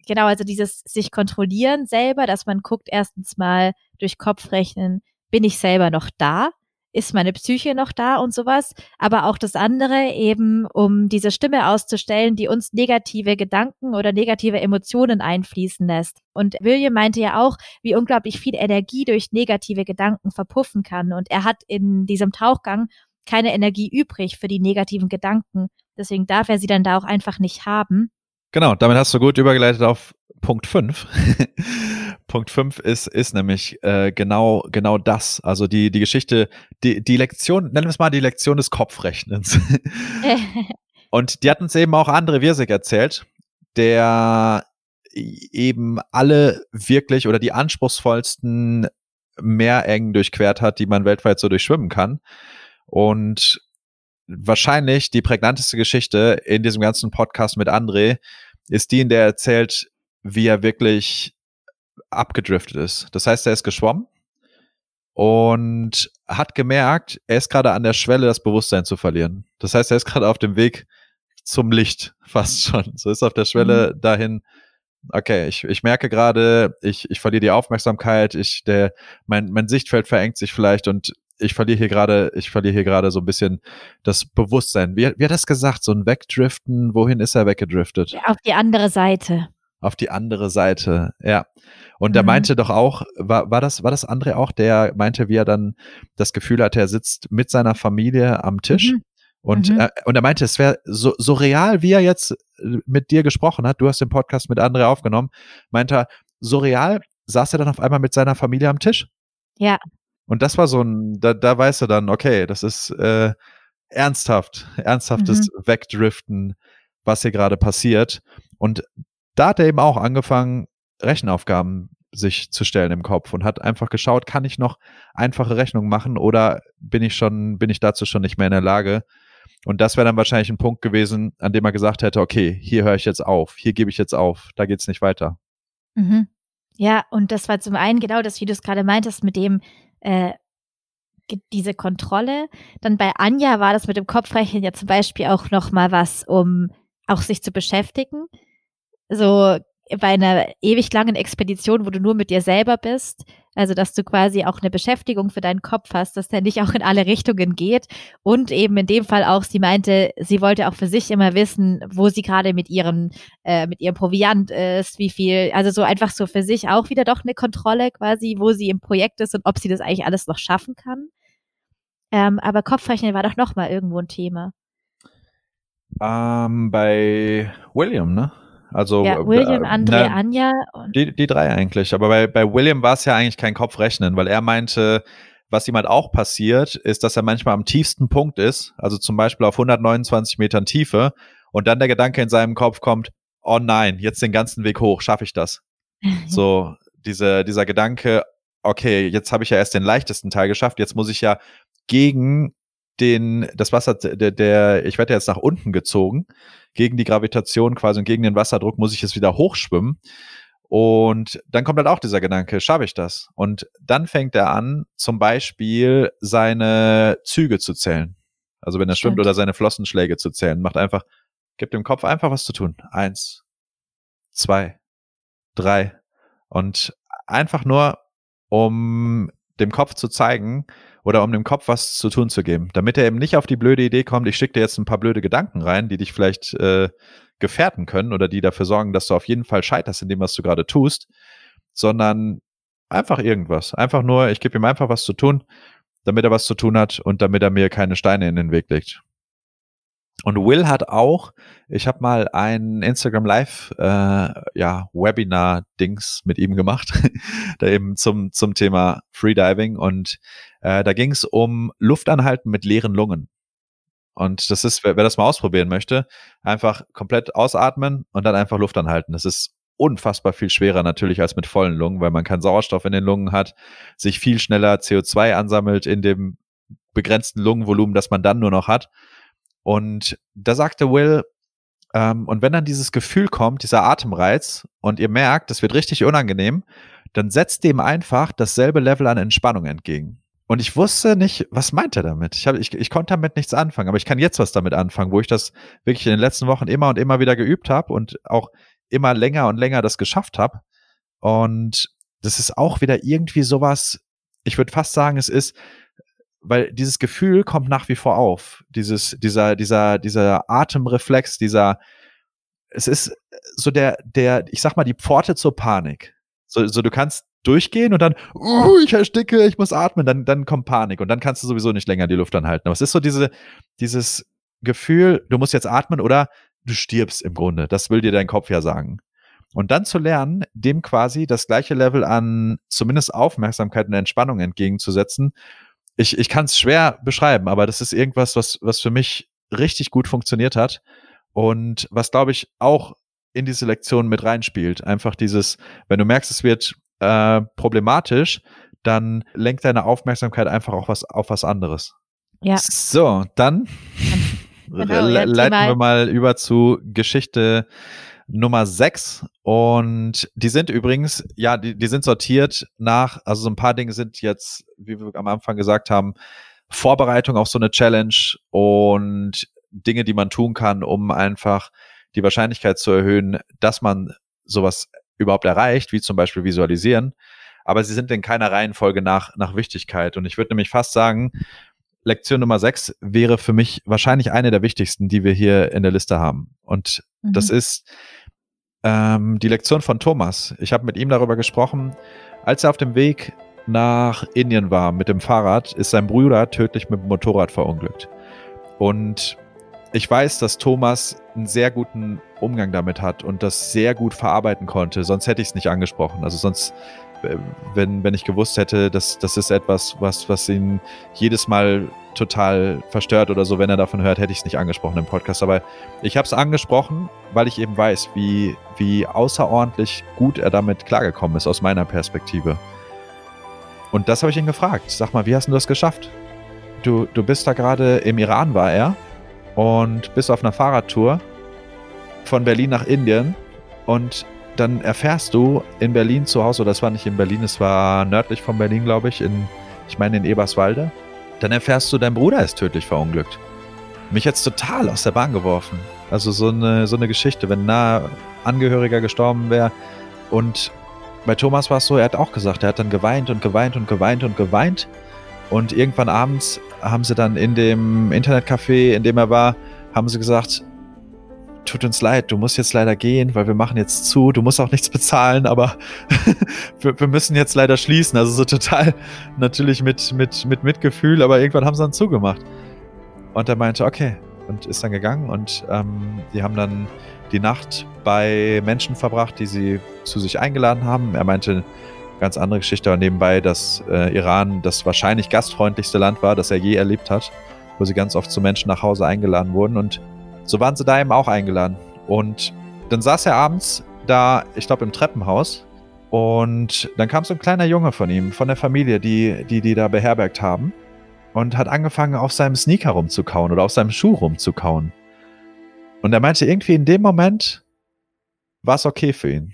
genau, also dieses sich kontrollieren selber, dass man guckt erstens mal durch Kopfrechnen, bin ich selber noch da? Ist meine Psyche noch da und sowas? Aber auch das andere eben, um diese Stimme auszustellen, die uns negative Gedanken oder negative Emotionen einfließen lässt. Und William meinte ja auch, wie unglaublich viel Energie durch negative Gedanken verpuffen kann. Und er hat in diesem Tauchgang keine Energie übrig für die negativen Gedanken. Deswegen darf er sie dann da auch einfach nicht haben. Genau, damit hast du gut übergeleitet auf Punkt 5. Punkt 5 ist, ist nämlich äh, genau, genau das. Also die, die Geschichte, die, die Lektion, nennen wir es mal die Lektion des Kopfrechnens. Und die hat uns eben auch André Wirsig erzählt, der eben alle wirklich oder die anspruchsvollsten Meerengen durchquert hat, die man weltweit so durchschwimmen kann. Und wahrscheinlich die prägnanteste Geschichte in diesem ganzen Podcast mit André ist die, in der er erzählt, wie er wirklich abgedriftet ist. Das heißt, er ist geschwommen und hat gemerkt, er ist gerade an der Schwelle, das Bewusstsein zu verlieren. Das heißt, er ist gerade auf dem Weg zum Licht, fast schon. So ist auf der Schwelle mhm. dahin, okay, ich, ich merke gerade, ich, ich verliere die Aufmerksamkeit, ich, der, mein, mein Sichtfeld verengt sich vielleicht und ich verliere hier gerade, ich verliere hier gerade so ein bisschen das Bewusstsein. Wie, wie hat das gesagt? So ein Wegdriften, wohin ist er weggedriftet? Auf die andere Seite. Auf die andere Seite, ja. Und mhm. er meinte doch auch, war, war das, war das André auch, der meinte, wie er dann das Gefühl hatte, er sitzt mit seiner Familie am Tisch. Mhm. Und, mhm. er, und er meinte, es wäre so, so real, wie er jetzt äh, mit dir gesprochen hat. Du hast den Podcast mit André aufgenommen. Meinte er, so real saß er dann auf einmal mit seiner Familie am Tisch. Ja. Und das war so ein, da, da weißt du dann, okay, das ist äh, ernsthaft, ernsthaftes mhm. Wegdriften, was hier gerade passiert. Und da hat er eben auch angefangen, Rechenaufgaben sich zu stellen im Kopf und hat einfach geschaut, kann ich noch einfache Rechnungen machen oder bin ich schon, bin ich dazu schon nicht mehr in der Lage? Und das wäre dann wahrscheinlich ein Punkt gewesen, an dem er gesagt hätte, okay, hier höre ich jetzt auf, hier gebe ich jetzt auf, da geht's nicht weiter. Mhm. Ja, und das war zum einen genau das, wie du es gerade meintest, mit dem äh, diese Kontrolle. Dann bei Anja war das mit dem Kopfrechnen ja zum Beispiel auch noch mal was, um auch sich zu beschäftigen. So bei einer ewig langen Expedition, wo du nur mit dir selber bist, also dass du quasi auch eine Beschäftigung für deinen Kopf hast, dass der nicht auch in alle Richtungen geht. Und eben in dem Fall auch, sie meinte, sie wollte auch für sich immer wissen, wo sie gerade mit ihrem, äh, mit ihrem Proviant ist, wie viel, also so einfach so für sich auch wieder doch eine Kontrolle quasi, wo sie im Projekt ist und ob sie das eigentlich alles noch schaffen kann. Ähm, aber Kopfrechnen war doch nochmal irgendwo ein Thema. Ähm, bei William, ne? Also ja, William, äh, André, na, Anja. Die, die drei eigentlich. Aber bei, bei William war es ja eigentlich kein Kopfrechnen, weil er meinte, was ihm halt auch passiert, ist, dass er manchmal am tiefsten Punkt ist, also zum Beispiel auf 129 Metern Tiefe, und dann der Gedanke in seinem Kopf kommt, oh nein, jetzt den ganzen Weg hoch, schaffe ich das? so, diese, dieser Gedanke, okay, jetzt habe ich ja erst den leichtesten Teil geschafft, jetzt muss ich ja gegen den, das Wasser, der, der, ich werde jetzt nach unten gezogen, gegen die Gravitation quasi und gegen den Wasserdruck muss ich es wieder hochschwimmen. Und dann kommt halt auch dieser Gedanke, schaffe ich das? Und dann fängt er an, zum Beispiel seine Züge zu zählen. Also wenn er Stimmt. schwimmt oder seine Flossenschläge zu zählen. Macht einfach, gibt dem Kopf einfach was zu tun. Eins, zwei, drei. Und einfach nur, um dem Kopf zu zeigen, oder um dem Kopf was zu tun zu geben, damit er eben nicht auf die blöde Idee kommt, ich schicke dir jetzt ein paar blöde Gedanken rein, die dich vielleicht äh, gefährden können oder die dafür sorgen, dass du auf jeden Fall scheiterst in dem, was du gerade tust, sondern einfach irgendwas. Einfach nur, ich gebe ihm einfach was zu tun, damit er was zu tun hat und damit er mir keine Steine in den Weg legt. Und Will hat auch, ich habe mal ein Instagram Live äh, ja, Webinar Dings mit ihm gemacht, da eben zum zum Thema Freediving und äh, da ging es um Luftanhalten mit leeren Lungen. Und das ist, wer, wer das mal ausprobieren möchte, einfach komplett ausatmen und dann einfach Luft anhalten. Das ist unfassbar viel schwerer natürlich als mit vollen Lungen, weil man keinen Sauerstoff in den Lungen hat, sich viel schneller CO2 ansammelt in dem begrenzten Lungenvolumen, das man dann nur noch hat. Und da sagte Will, ähm, und wenn dann dieses Gefühl kommt, dieser Atemreiz, und ihr merkt, das wird richtig unangenehm, dann setzt dem einfach dasselbe Level an Entspannung entgegen. Und ich wusste nicht, was meint er damit. Ich, hab, ich, ich konnte damit nichts anfangen, aber ich kann jetzt was damit anfangen, wo ich das wirklich in den letzten Wochen immer und immer wieder geübt habe und auch immer länger und länger das geschafft habe. Und das ist auch wieder irgendwie sowas, ich würde fast sagen, es ist weil dieses Gefühl kommt nach wie vor auf. Dieses, dieser, dieser, dieser Atemreflex, dieser, es ist so der, der, ich sag mal, die Pforte zur Panik. So, so du kannst durchgehen und dann, uh, ich ersticke, ich muss atmen, dann, dann kommt Panik und dann kannst du sowieso nicht länger die Luft anhalten. Aber es ist so diese, dieses Gefühl, du musst jetzt atmen oder du stirbst im Grunde. Das will dir dein Kopf ja sagen. Und dann zu lernen, dem quasi das gleiche Level an zumindest Aufmerksamkeit und Entspannung entgegenzusetzen ich, ich kann es schwer beschreiben, aber das ist irgendwas, was, was für mich richtig gut funktioniert hat und was, glaube ich, auch in diese Lektion mit reinspielt. Einfach dieses, wenn du merkst, es wird äh, problematisch, dann lenkt deine Aufmerksamkeit einfach auch was, auf was anderes. Ja. So, dann genau, leiten wir mal über zu Geschichte Nummer 6 und die sind übrigens, ja, die, die sind sortiert nach, also so ein paar Dinge sind jetzt, wie wir am Anfang gesagt haben, Vorbereitung auf so eine Challenge und Dinge, die man tun kann, um einfach die Wahrscheinlichkeit zu erhöhen, dass man sowas überhaupt erreicht, wie zum Beispiel visualisieren. Aber sie sind in keiner Reihenfolge nach, nach Wichtigkeit. Und ich würde nämlich fast sagen, Lektion Nummer 6 wäre für mich wahrscheinlich eine der wichtigsten, die wir hier in der Liste haben. Und mhm. das ist ähm, die Lektion von Thomas. Ich habe mit ihm darüber gesprochen. Als er auf dem Weg nach Indien war mit dem Fahrrad, ist sein Bruder tödlich mit dem Motorrad verunglückt. Und ich weiß, dass Thomas einen sehr guten Umgang damit hat und das sehr gut verarbeiten konnte. Sonst hätte ich es nicht angesprochen. Also sonst wenn, wenn ich gewusst hätte, dass das ist etwas, was, was ihn jedes Mal total verstört oder so, wenn er davon hört, hätte ich es nicht angesprochen im Podcast. Aber ich habe es angesprochen, weil ich eben weiß, wie, wie außerordentlich gut er damit klargekommen ist aus meiner Perspektive. Und das habe ich ihn gefragt. Sag mal, wie hast du das geschafft? Du, du bist da gerade im Iran, war er, und bist auf einer Fahrradtour von Berlin nach Indien und dann erfährst du in Berlin zu Hause, oder das war nicht in Berlin, es war nördlich von Berlin, glaube ich, in, ich meine in Eberswalde, dann erfährst du, dein Bruder ist tödlich verunglückt. Mich jetzt total aus der Bahn geworfen. Also so eine, so eine Geschichte, wenn ein nahe Angehöriger gestorben wäre. Und bei Thomas war es so, er hat auch gesagt, er hat dann geweint und geweint und geweint und geweint. Und irgendwann abends haben sie dann in dem Internetcafé, in dem er war, haben sie gesagt, tut uns leid, du musst jetzt leider gehen, weil wir machen jetzt zu, du musst auch nichts bezahlen, aber wir, wir, müssen jetzt leider schließen. Also so total natürlich mit, mit, mit Mitgefühl, aber irgendwann haben sie dann zugemacht. Und er meinte, okay, und ist dann gegangen und ähm, die haben dann die Nacht bei Menschen verbracht, die sie zu sich eingeladen haben. Er meinte, ganz andere Geschichte, aber nebenbei, dass äh, Iran das wahrscheinlich gastfreundlichste Land war, das er je erlebt hat, wo sie ganz oft zu Menschen nach Hause eingeladen wurden. Und so waren sie da eben auch eingeladen. Und dann saß er abends da, ich glaube, im Treppenhaus. Und dann kam so ein kleiner Junge von ihm, von der Familie, die die, die da beherbergt haben. Und hat angefangen, auf seinem Sneaker rumzukauen oder auf seinem Schuh rumzukauen. Und er meinte, irgendwie in dem Moment war es okay für ihn.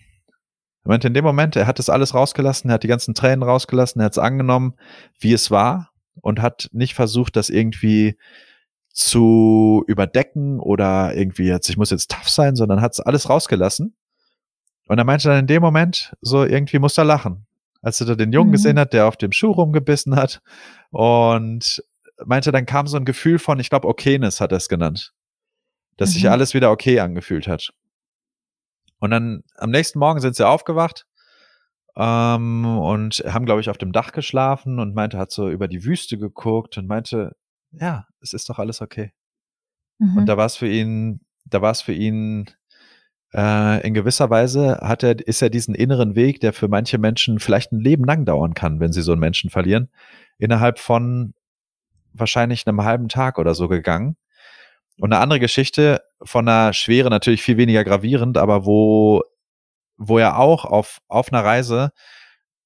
Er meinte, in dem Moment, er hat das alles rausgelassen, er hat die ganzen Tränen rausgelassen, er hat es angenommen, wie es war und hat nicht versucht, das irgendwie zu überdecken oder irgendwie jetzt, ich muss jetzt tough sein, sondern hat es alles rausgelassen. Und er meinte dann in dem Moment, so irgendwie muss er lachen. Als er da den Jungen mhm. gesehen hat, der auf dem Schuh rumgebissen hat und meinte, dann kam so ein Gefühl von, ich glaube, Okayness hat er es genannt. Dass mhm. sich alles wieder okay angefühlt hat. Und dann am nächsten Morgen sind sie aufgewacht ähm, und haben, glaube ich, auf dem Dach geschlafen und meinte, hat so über die Wüste geguckt und meinte, ja, es ist doch alles okay. Mhm. Und da war es für ihn, da war es für ihn äh, in gewisser Weise hat er, ist er diesen inneren Weg, der für manche Menschen vielleicht ein Leben lang dauern kann, wenn sie so einen Menschen verlieren, innerhalb von wahrscheinlich einem halben Tag oder so gegangen. Und eine andere Geschichte von einer Schwere natürlich viel weniger gravierend, aber wo, wo er auch auf, auf einer Reise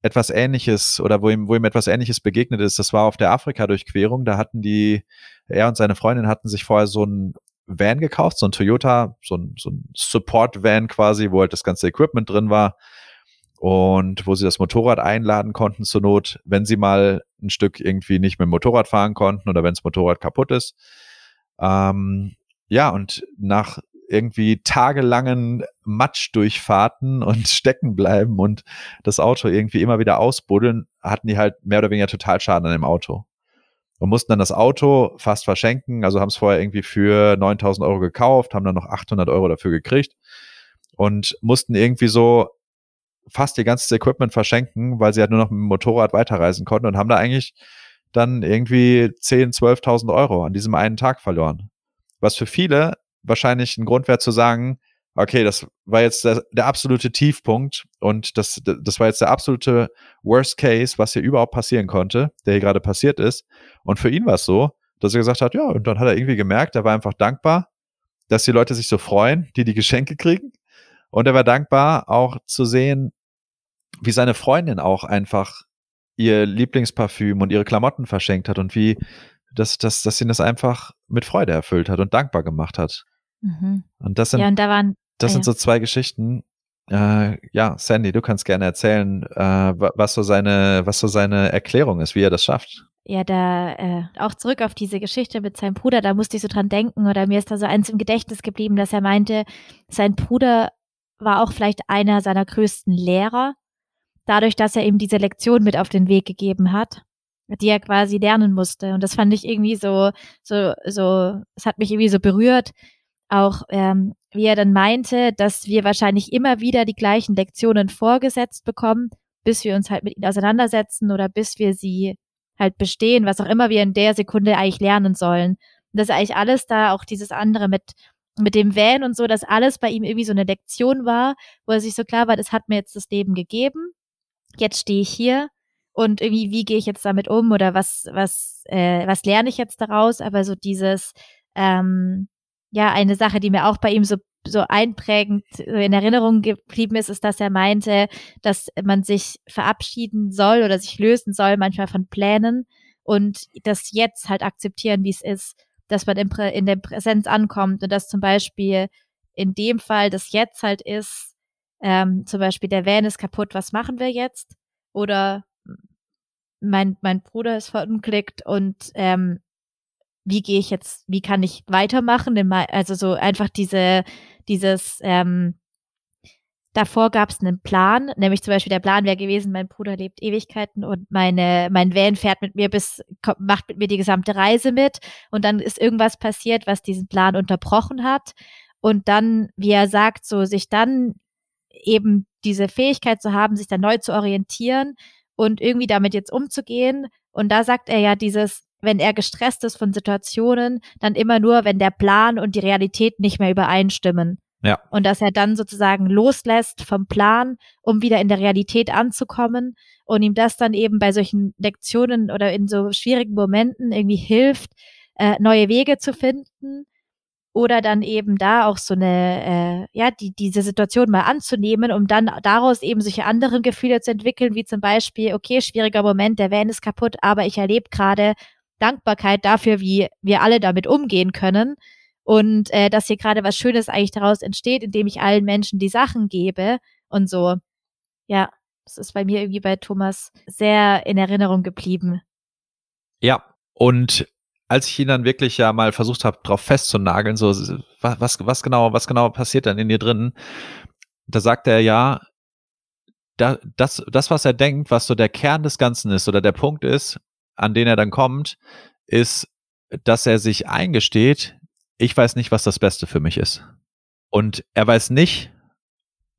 etwas Ähnliches oder wo ihm, wo ihm etwas Ähnliches begegnet ist, das war auf der Afrika-Durchquerung. Da hatten die, er und seine Freundin hatten sich vorher so ein Van gekauft, so ein Toyota, so ein, so ein Support-Van quasi, wo halt das ganze Equipment drin war und wo sie das Motorrad einladen konnten zur Not, wenn sie mal ein Stück irgendwie nicht mit dem Motorrad fahren konnten oder wenn das Motorrad kaputt ist. Ähm, ja, und nach irgendwie tagelangen Matschdurchfahrten und stecken bleiben und das Auto irgendwie immer wieder ausbuddeln, hatten die halt mehr oder weniger total Schaden an dem Auto. Und mussten dann das Auto fast verschenken, also haben es vorher irgendwie für 9000 Euro gekauft, haben dann noch 800 Euro dafür gekriegt und mussten irgendwie so fast ihr ganzes Equipment verschenken, weil sie halt nur noch mit dem Motorrad weiterreisen konnten und haben da eigentlich dann irgendwie 10, 12.000 Euro an diesem einen Tag verloren. Was für viele wahrscheinlich ein Grund wäre zu sagen, okay, das war jetzt der, der, absolute Tiefpunkt und das, das war jetzt der absolute Worst Case, was hier überhaupt passieren konnte, der hier gerade passiert ist. Und für ihn war es so, dass er gesagt hat, ja, und dann hat er irgendwie gemerkt, er war einfach dankbar, dass die Leute sich so freuen, die die Geschenke kriegen. Und er war dankbar auch zu sehen, wie seine Freundin auch einfach ihr Lieblingsparfüm und ihre Klamotten verschenkt hat und wie dass, dass, dass ihn das einfach mit Freude erfüllt hat und dankbar gemacht hat. Mhm. Und das sind, ja, und da waren, das sind so zwei Geschichten. Äh, ja, Sandy, du kannst gerne erzählen, äh, was so seine, was so seine Erklärung ist, wie er das schafft. Ja, da äh, auch zurück auf diese Geschichte mit seinem Bruder, da musste ich so dran denken oder mir ist da so eins im Gedächtnis geblieben, dass er meinte, sein Bruder war auch vielleicht einer seiner größten Lehrer, dadurch, dass er ihm diese Lektion mit auf den Weg gegeben hat, die er quasi lernen musste. Und das fand ich irgendwie so, so, so, es hat mich irgendwie so berührt. Auch ähm, wie er dann meinte, dass wir wahrscheinlich immer wieder die gleichen Lektionen vorgesetzt bekommen, bis wir uns halt mit ihnen auseinandersetzen oder bis wir sie halt bestehen, was auch immer wir in der Sekunde eigentlich lernen sollen. Und das ist eigentlich alles da, auch dieses andere mit, mit dem Van und so, dass alles bei ihm irgendwie so eine Lektion war, wo er sich so klar war, das hat mir jetzt das Leben gegeben jetzt stehe ich hier und irgendwie, wie gehe ich jetzt damit um oder was, was, äh, was lerne ich jetzt daraus? Aber so dieses, ähm, ja, eine Sache, die mir auch bei ihm so so einprägend in Erinnerung geblieben ist, ist, dass er meinte, dass man sich verabschieden soll oder sich lösen soll manchmal von Plänen und das jetzt halt akzeptieren, wie es ist, dass man in der Präsenz ankommt und dass zum Beispiel in dem Fall das jetzt halt ist, ähm, zum Beispiel der Van ist kaputt, was machen wir jetzt? Oder mein, mein Bruder ist verunglückt und ähm, wie gehe ich jetzt, wie kann ich weitermachen? Also so einfach diese, dieses, ähm, davor gab es einen Plan, nämlich zum Beispiel der Plan wäre gewesen, mein Bruder lebt Ewigkeiten und meine, mein Van fährt mit mir bis, macht mit mir die gesamte Reise mit und dann ist irgendwas passiert, was diesen Plan unterbrochen hat. Und dann, wie er sagt, so sich dann eben diese Fähigkeit zu haben, sich dann neu zu orientieren und irgendwie damit jetzt umzugehen. Und da sagt er ja dieses, wenn er gestresst ist von Situationen, dann immer nur, wenn der Plan und die Realität nicht mehr übereinstimmen. Ja. Und dass er dann sozusagen loslässt vom Plan, um wieder in der Realität anzukommen und ihm das dann eben bei solchen Lektionen oder in so schwierigen Momenten irgendwie hilft, äh, neue Wege zu finden oder dann eben da auch so eine, äh, ja, die, diese Situation mal anzunehmen, um dann daraus eben solche anderen Gefühle zu entwickeln, wie zum Beispiel, okay, schwieriger Moment, der Van ist kaputt, aber ich erlebe gerade Dankbarkeit dafür, wie wir alle damit umgehen können und äh, dass hier gerade was Schönes eigentlich daraus entsteht, indem ich allen Menschen die Sachen gebe und so. Ja, das ist bei mir irgendwie bei Thomas sehr in Erinnerung geblieben. Ja, und als ich ihn dann wirklich ja mal versucht habe, drauf festzunageln, so was, was, was genau, was genau passiert dann in dir drin, da sagt er ja, da, das, das, was er denkt, was so der Kern des Ganzen ist oder der Punkt ist, an den er dann kommt, ist, dass er sich eingesteht, ich weiß nicht, was das Beste für mich ist. Und er weiß nicht,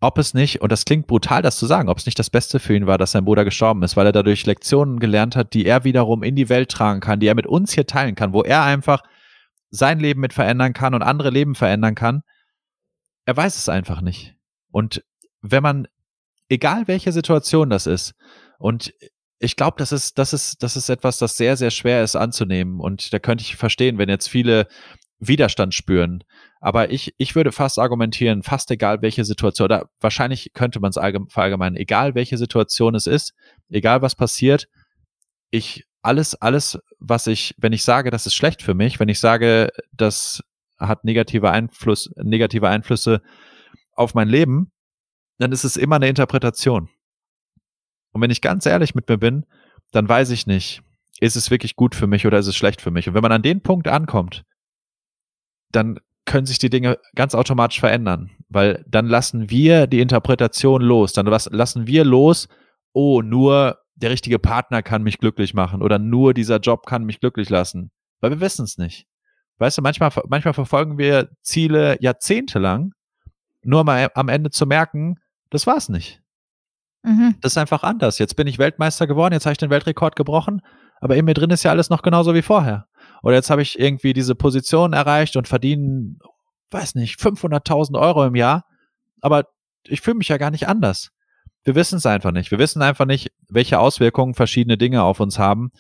ob es nicht, und das klingt brutal, das zu sagen, ob es nicht das Beste für ihn war, dass sein Bruder gestorben ist, weil er dadurch Lektionen gelernt hat, die er wiederum in die Welt tragen kann, die er mit uns hier teilen kann, wo er einfach sein Leben mit verändern kann und andere Leben verändern kann. Er weiß es einfach nicht. Und wenn man, egal welche Situation das ist, und ich glaube, das ist, das ist, das ist etwas, das sehr, sehr schwer ist anzunehmen. Und da könnte ich verstehen, wenn jetzt viele Widerstand spüren. Aber ich, ich würde fast argumentieren, fast egal welche Situation, oder wahrscheinlich könnte man es verallgemeinern, egal welche Situation es ist, egal was passiert, ich, alles, alles, was ich, wenn ich sage, das ist schlecht für mich, wenn ich sage, das hat negative Einfluss, negative Einflüsse auf mein Leben, dann ist es immer eine Interpretation. Und wenn ich ganz ehrlich mit mir bin, dann weiß ich nicht, ist es wirklich gut für mich oder ist es schlecht für mich? Und wenn man an den Punkt ankommt, dann können sich die Dinge ganz automatisch verändern, weil dann lassen wir die Interpretation los, dann lassen wir los, oh, nur der richtige Partner kann mich glücklich machen oder nur dieser Job kann mich glücklich lassen, weil wir wissen es nicht. Weißt du, manchmal, manchmal verfolgen wir Ziele jahrzehntelang, nur mal am Ende zu merken, das war's nicht. Mhm. Das ist einfach anders. Jetzt bin ich Weltmeister geworden, jetzt habe ich den Weltrekord gebrochen, aber in mir drin ist ja alles noch genauso wie vorher. Oder jetzt habe ich irgendwie diese Position erreicht und verdiene, weiß nicht, 500.000 Euro im Jahr. Aber ich fühle mich ja gar nicht anders. Wir wissen es einfach nicht. Wir wissen einfach nicht, welche Auswirkungen verschiedene Dinge auf uns haben.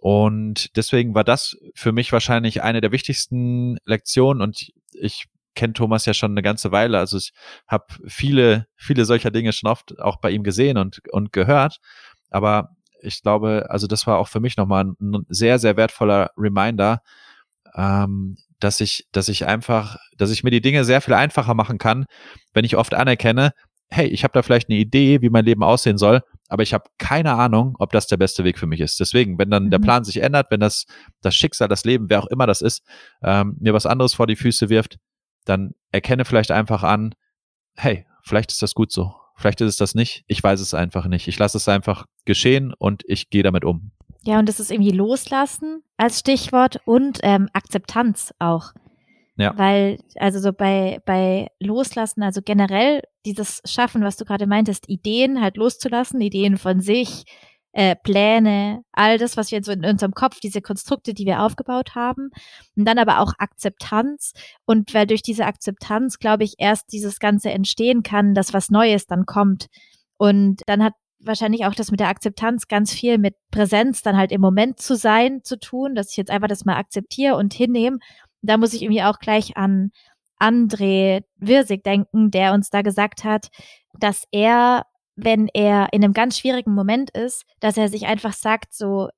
Und deswegen war das für mich wahrscheinlich eine der wichtigsten Lektionen. Und ich kenne Thomas ja schon eine ganze Weile. Also ich habe viele, viele solcher Dinge schon oft auch bei ihm gesehen und, und gehört. Aber ich glaube, also das war auch für mich nochmal ein sehr, sehr wertvoller Reminder, ähm, dass ich, dass ich einfach, dass ich mir die Dinge sehr viel einfacher machen kann, wenn ich oft anerkenne, hey, ich habe da vielleicht eine Idee, wie mein Leben aussehen soll, aber ich habe keine Ahnung, ob das der beste Weg für mich ist. Deswegen, wenn dann der mhm. Plan sich ändert, wenn das, das Schicksal, das Leben, wer auch immer das ist, ähm, mir was anderes vor die Füße wirft, dann erkenne vielleicht einfach an, hey, vielleicht ist das gut so. Vielleicht ist es das nicht. Ich weiß es einfach nicht. Ich lasse es einfach geschehen und ich gehe damit um. Ja, und das ist irgendwie Loslassen als Stichwort und ähm, Akzeptanz auch. Ja. Weil, also so bei, bei Loslassen, also generell dieses Schaffen, was du gerade meintest, Ideen halt loszulassen, Ideen von sich, äh, Pläne, all das, was wir so in unserem Kopf, diese Konstrukte, die wir aufgebaut haben. Und dann aber auch Akzeptanz. Und weil durch diese Akzeptanz, glaube ich, erst dieses Ganze entstehen kann, dass was Neues dann kommt. Und dann hat wahrscheinlich auch das mit der Akzeptanz ganz viel mit Präsenz dann halt im Moment zu sein zu tun, dass ich jetzt einfach das mal akzeptiere und hinnehme. Da muss ich irgendwie auch gleich an André Wirsig denken, der uns da gesagt hat, dass er wenn er in einem ganz schwierigen Moment ist, dass er sich einfach sagt, so,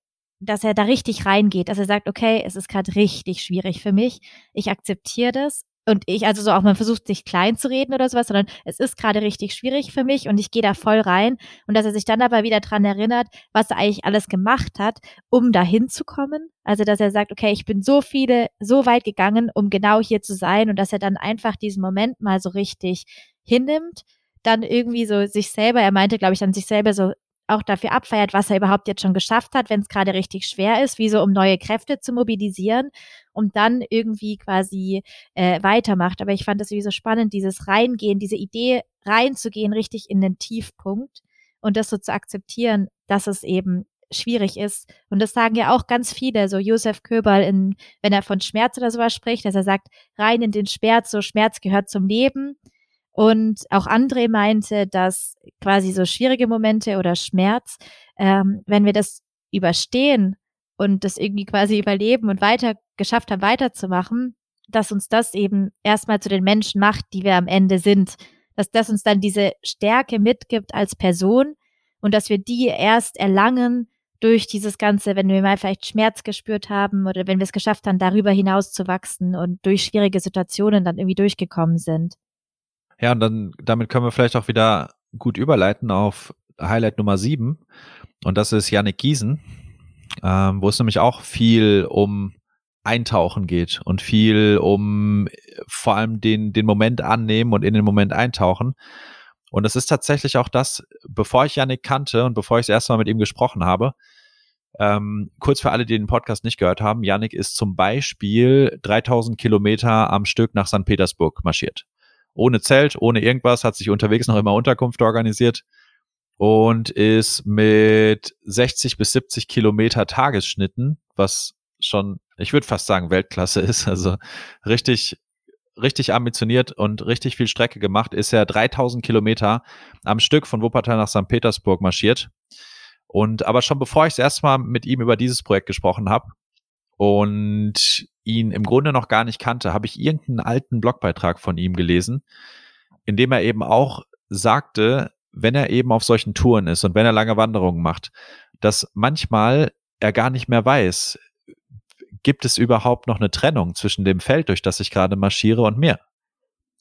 dass er da richtig reingeht, dass er sagt, okay, es ist gerade richtig schwierig für mich, ich akzeptiere das. Und ich, also so auch man versucht sich klein zu reden oder sowas, sondern es ist gerade richtig schwierig für mich und ich gehe da voll rein. Und dass er sich dann aber wieder dran erinnert, was er eigentlich alles gemacht hat, um dahin zu kommen. Also dass er sagt, okay, ich bin so viele, so weit gegangen, um genau hier zu sein und dass er dann einfach diesen Moment mal so richtig hinnimmt, dann irgendwie so sich selber, er meinte, glaube ich, dann sich selber so auch dafür abfeiert, was er überhaupt jetzt schon geschafft hat, wenn es gerade richtig schwer ist, wie so um neue Kräfte zu mobilisieren und dann irgendwie quasi äh, weitermacht. Aber ich fand das irgendwie so spannend, dieses Reingehen, diese Idee reinzugehen, richtig in den Tiefpunkt und das so zu akzeptieren, dass es eben schwierig ist. Und das sagen ja auch ganz viele, so Josef Köberl, in, wenn er von Schmerz oder sowas spricht, dass er sagt, rein in den Schmerz, so Schmerz gehört zum Leben. Und auch André meinte, dass quasi so schwierige Momente oder Schmerz, ähm, wenn wir das überstehen und das irgendwie quasi überleben und weiter geschafft haben, weiterzumachen, dass uns das eben erstmal zu den Menschen macht, die wir am Ende sind. Dass das uns dann diese Stärke mitgibt als Person und dass wir die erst erlangen durch dieses Ganze, wenn wir mal vielleicht Schmerz gespürt haben oder wenn wir es geschafft haben, darüber hinaus zu wachsen und durch schwierige Situationen dann irgendwie durchgekommen sind. Ja, und dann damit können wir vielleicht auch wieder gut überleiten auf Highlight Nummer sieben. Und das ist Yannick Giesen, ähm, wo es nämlich auch viel um Eintauchen geht und viel um vor allem den, den Moment annehmen und in den Moment eintauchen. Und es ist tatsächlich auch das, bevor ich Yannick kannte und bevor ich das erste Mal mit ihm gesprochen habe, ähm, kurz für alle, die den Podcast nicht gehört haben, Yannick ist zum Beispiel 3000 Kilometer am Stück nach St. Petersburg marschiert ohne Zelt, ohne irgendwas, hat sich unterwegs noch immer Unterkunft organisiert und ist mit 60 bis 70 Kilometer Tagesschnitten, was schon, ich würde fast sagen, Weltklasse ist, also richtig, richtig ambitioniert und richtig viel Strecke gemacht, ist er 3000 Kilometer am Stück von Wuppertal nach St. Petersburg marschiert. Und aber schon bevor ich das erste Mal mit ihm über dieses Projekt gesprochen habe und ihn im Grunde noch gar nicht kannte, habe ich irgendeinen alten Blogbeitrag von ihm gelesen, in dem er eben auch sagte, wenn er eben auf solchen Touren ist und wenn er lange Wanderungen macht, dass manchmal er gar nicht mehr weiß, gibt es überhaupt noch eine Trennung zwischen dem Feld, durch das ich gerade marschiere und mir?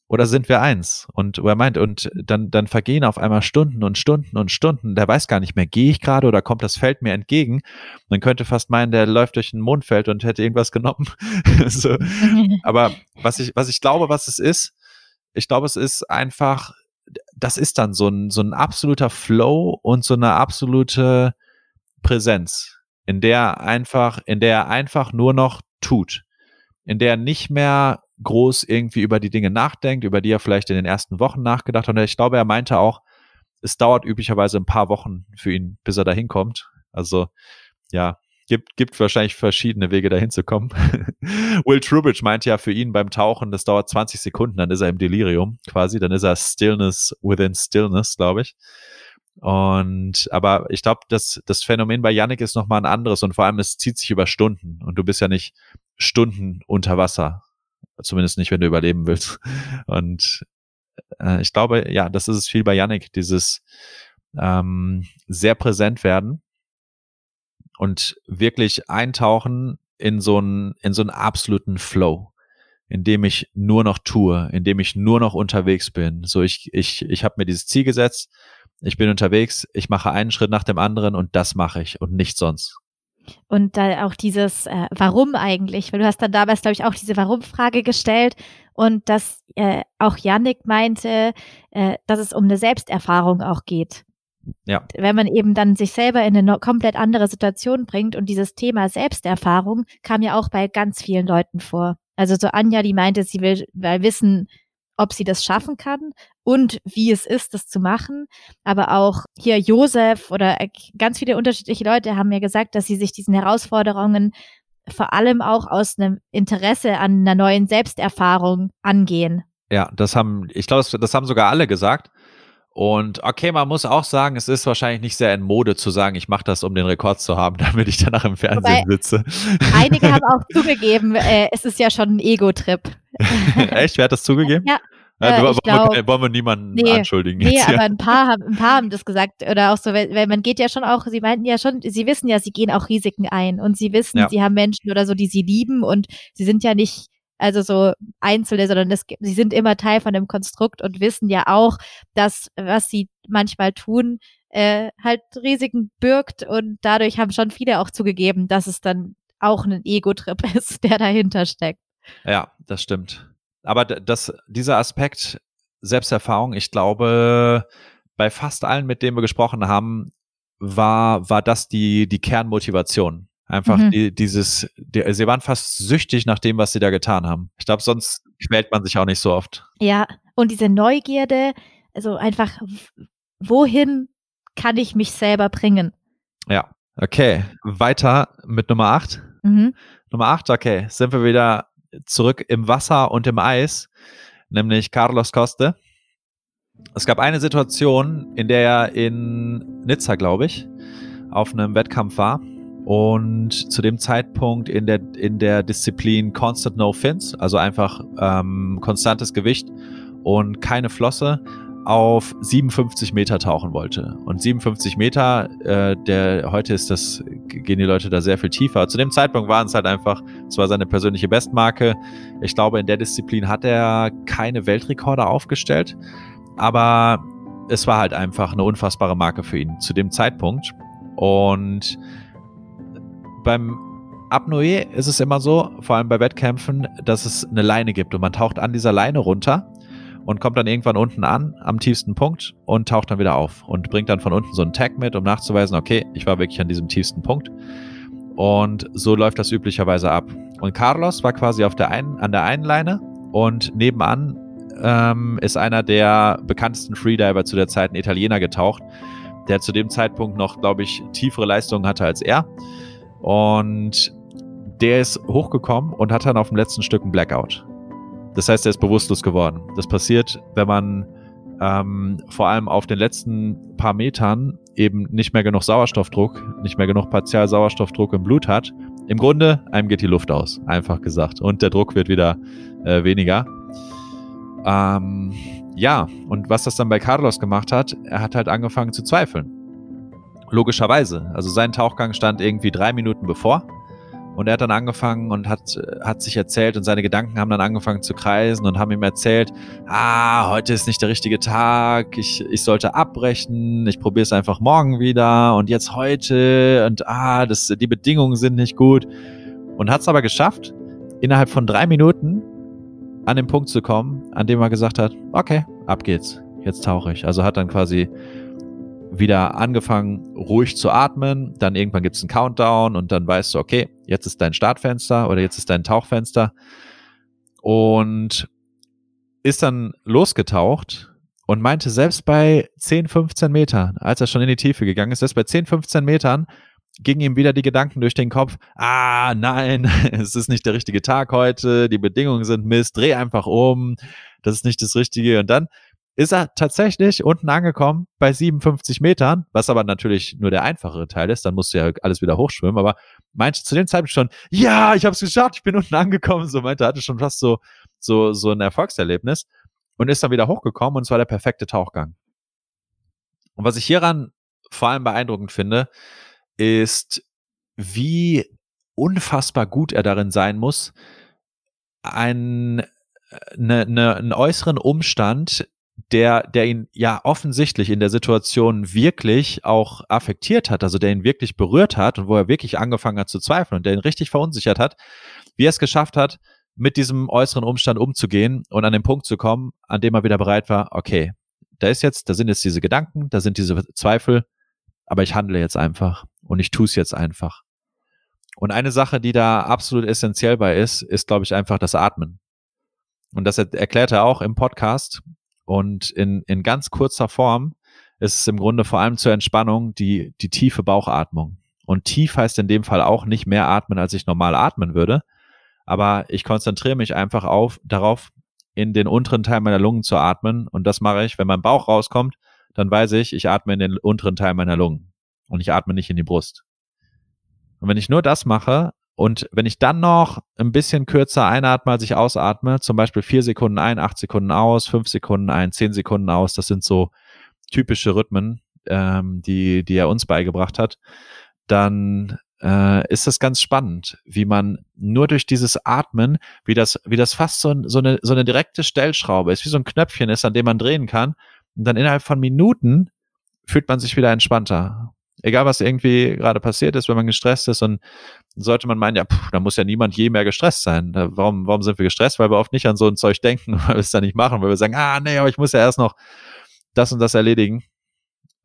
Oder sind wir eins? Und er meint, und dann, dann vergehen auf einmal Stunden und Stunden und Stunden. Der weiß gar nicht mehr, gehe ich gerade oder kommt das Feld mir entgegen? Man könnte fast meinen, der läuft durch ein Mondfeld und hätte irgendwas genommen. so. Aber was ich, was ich glaube, was es ist, ich glaube, es ist einfach, das ist dann so ein, so ein absoluter Flow und so eine absolute Präsenz, in der einfach, in der er einfach nur noch tut, in der er nicht mehr groß irgendwie über die Dinge nachdenkt, über die er vielleicht in den ersten Wochen nachgedacht hat. Und ich glaube, er meinte auch, es dauert üblicherweise ein paar Wochen für ihn, bis er dahin kommt. Also ja, gibt, gibt wahrscheinlich verschiedene Wege dahin zu kommen. Will Trubridge meinte ja für ihn beim Tauchen, das dauert 20 Sekunden, dann ist er im Delirium quasi, dann ist er Stillness within Stillness, glaube ich. Und aber ich glaube, das, das Phänomen bei Yannick ist nochmal ein anderes und vor allem es zieht sich über Stunden und du bist ja nicht Stunden unter Wasser, Zumindest nicht, wenn du überleben willst. Und äh, ich glaube, ja, das ist es viel bei Yannick, dieses ähm, sehr präsent werden und wirklich eintauchen in so einen, in so einen absoluten Flow, in dem ich nur noch tue, in dem ich nur noch unterwegs bin. So, ich, ich, ich habe mir dieses Ziel gesetzt, ich bin unterwegs, ich mache einen Schritt nach dem anderen und das mache ich und nichts sonst. Und da auch dieses äh, Warum eigentlich, weil du hast dann damals, glaube ich, auch diese Warum-Frage gestellt und dass äh, auch Yannick meinte, äh, dass es um eine Selbsterfahrung auch geht. Ja. Wenn man eben dann sich selber in eine komplett andere Situation bringt und dieses Thema Selbsterfahrung kam ja auch bei ganz vielen Leuten vor. Also so Anja, die meinte, sie will, will wissen, ob sie das schaffen kann und wie es ist, das zu machen. Aber auch hier Josef oder äh, ganz viele unterschiedliche Leute haben mir gesagt, dass sie sich diesen Herausforderungen vor allem auch aus einem Interesse an einer neuen Selbsterfahrung angehen. Ja, das haben, ich glaube, das, das haben sogar alle gesagt. Und okay, man muss auch sagen, es ist wahrscheinlich nicht sehr in Mode zu sagen, ich mache das, um den Rekord zu haben, damit ich danach im Fernsehen Wobei, sitze. Einige haben auch zugegeben, äh, es ist ja schon ein Ego-Trip. Echt? Wer hat das zugegeben? Ja. Ja, äh, wollen, glaub, wir, wollen wir niemanden nee, anschuldigen. Nee, jetzt, aber ein paar, haben, ein paar haben das gesagt. Oder auch so, weil, weil man geht ja schon auch, sie meinten ja schon, sie wissen ja, sie gehen auch Risiken ein und sie wissen, ja. sie haben Menschen oder so, die sie lieben und sie sind ja nicht also so einzelne, sondern das, sie sind immer Teil von dem Konstrukt und wissen ja auch, dass was sie manchmal tun, äh, halt Risiken birgt und dadurch haben schon viele auch zugegeben, dass es dann auch ein Ego-Trip ist, der dahinter steckt. Ja, das stimmt. Aber das, dieser Aspekt Selbsterfahrung, ich glaube, bei fast allen, mit denen wir gesprochen haben, war, war das die, die Kernmotivation. Einfach mhm. die, dieses, die, sie waren fast süchtig nach dem, was sie da getan haben. Ich glaube, sonst quält man sich auch nicht so oft. Ja, und diese Neugierde, also einfach, wohin kann ich mich selber bringen? Ja, okay. Weiter mit Nummer 8. Mhm. Nummer 8, okay. Sind wir wieder zurück im Wasser und im Eis, nämlich Carlos Coste. Es gab eine Situation, in der er in Nizza, glaube ich, auf einem Wettkampf war und zu dem Zeitpunkt in der, in der Disziplin Constant No Fins, also einfach ähm, konstantes Gewicht und keine Flosse, auf 57 Meter tauchen wollte. Und 57 Meter, äh, der heute ist das, gehen die Leute da sehr viel tiefer. Zu dem Zeitpunkt waren es halt einfach, es war seine persönliche Bestmarke. Ich glaube, in der Disziplin hat er keine Weltrekorde aufgestellt, aber es war halt einfach eine unfassbare Marke für ihn zu dem Zeitpunkt. Und beim Apnoe ist es immer so, vor allem bei Wettkämpfen, dass es eine Leine gibt und man taucht an dieser Leine runter und kommt dann irgendwann unten an, am tiefsten Punkt und taucht dann wieder auf und bringt dann von unten so einen Tag mit, um nachzuweisen, okay, ich war wirklich an diesem tiefsten Punkt. Und so läuft das üblicherweise ab. Und Carlos war quasi auf der einen, an der einen Leine und nebenan ähm, ist einer der bekanntesten Freediver zu der Zeit, ein Italiener, getaucht, der zu dem Zeitpunkt noch, glaube ich, tiefere Leistungen hatte als er. Und der ist hochgekommen und hat dann auf dem letzten Stück einen Blackout. Das heißt, er ist bewusstlos geworden. Das passiert, wenn man ähm, vor allem auf den letzten paar Metern eben nicht mehr genug Sauerstoffdruck, nicht mehr genug Partialsauerstoffdruck im Blut hat. Im Grunde, einem geht die Luft aus, einfach gesagt. Und der Druck wird wieder äh, weniger. Ähm, ja, und was das dann bei Carlos gemacht hat, er hat halt angefangen zu zweifeln. Logischerweise. Also sein Tauchgang stand irgendwie drei Minuten bevor. Und er hat dann angefangen und hat, hat sich erzählt und seine Gedanken haben dann angefangen zu kreisen und haben ihm erzählt, ah, heute ist nicht der richtige Tag, ich, ich sollte abbrechen, ich probiere es einfach morgen wieder und jetzt heute und ah, das, die Bedingungen sind nicht gut. Und hat es aber geschafft, innerhalb von drei Minuten an den Punkt zu kommen, an dem er gesagt hat, okay, ab geht's, jetzt tauche ich. Also hat dann quasi wieder angefangen, ruhig zu atmen. Dann irgendwann gibt es einen Countdown und dann weißt du, okay, jetzt ist dein Startfenster oder jetzt ist dein Tauchfenster. Und ist dann losgetaucht und meinte, selbst bei 10, 15 Metern, als er schon in die Tiefe gegangen ist, selbst bei 10, 15 Metern gingen ihm wieder die Gedanken durch den Kopf, ah, nein, es ist nicht der richtige Tag heute, die Bedingungen sind Mist, dreh einfach um, das ist nicht das Richtige. Und dann ist er tatsächlich unten angekommen bei 57 Metern, was aber natürlich nur der einfachere Teil ist. Dann musst du ja alles wieder hochschwimmen. Aber meinte zu dem Zeitpunkt schon, ja, ich habe es geschafft, ich bin unten angekommen. So meinte, hatte schon fast so, so, so ein Erfolgserlebnis und ist dann wieder hochgekommen und es war der perfekte Tauchgang. Und was ich hieran vor allem beeindruckend finde, ist, wie unfassbar gut er darin sein muss, einen, eine, eine, einen äußeren Umstand der, der ihn ja offensichtlich in der Situation wirklich auch affektiert hat, also der ihn wirklich berührt hat und wo er wirklich angefangen hat zu zweifeln und der ihn richtig verunsichert hat, wie er es geschafft hat, mit diesem äußeren Umstand umzugehen und an den Punkt zu kommen, an dem er wieder bereit war, okay, da ist jetzt, da sind jetzt diese Gedanken, da sind diese Zweifel, aber ich handle jetzt einfach und ich tue es jetzt einfach. Und eine Sache, die da absolut essentiell bei ist, ist, glaube ich, einfach das Atmen. Und das erklärt er auch im Podcast, und in, in ganz kurzer Form ist es im Grunde vor allem zur Entspannung die, die tiefe Bauchatmung. Und tief heißt in dem Fall auch nicht mehr atmen, als ich normal atmen würde. Aber ich konzentriere mich einfach auf, darauf, in den unteren Teil meiner Lungen zu atmen. Und das mache ich, wenn mein Bauch rauskommt, dann weiß ich, ich atme in den unteren Teil meiner Lungen. Und ich atme nicht in die Brust. Und wenn ich nur das mache, und wenn ich dann noch ein bisschen kürzer einatme, als ich ausatme, zum Beispiel vier Sekunden ein, acht Sekunden aus, fünf Sekunden ein, zehn Sekunden aus, das sind so typische Rhythmen, ähm, die, die er uns beigebracht hat, dann äh, ist das ganz spannend, wie man nur durch dieses Atmen, wie das, wie das fast so, so, eine, so eine direkte Stellschraube ist, wie so ein Knöpfchen ist, an dem man drehen kann. Und dann innerhalb von Minuten fühlt man sich wieder entspannter. Egal, was irgendwie gerade passiert ist, wenn man gestresst ist und sollte man meinen, ja, pff, da muss ja niemand je mehr gestresst sein. Warum, warum sind wir gestresst? Weil wir oft nicht an so ein Zeug denken, weil wir es dann nicht machen, weil wir sagen, ah, nee, aber ich muss ja erst noch das und das erledigen.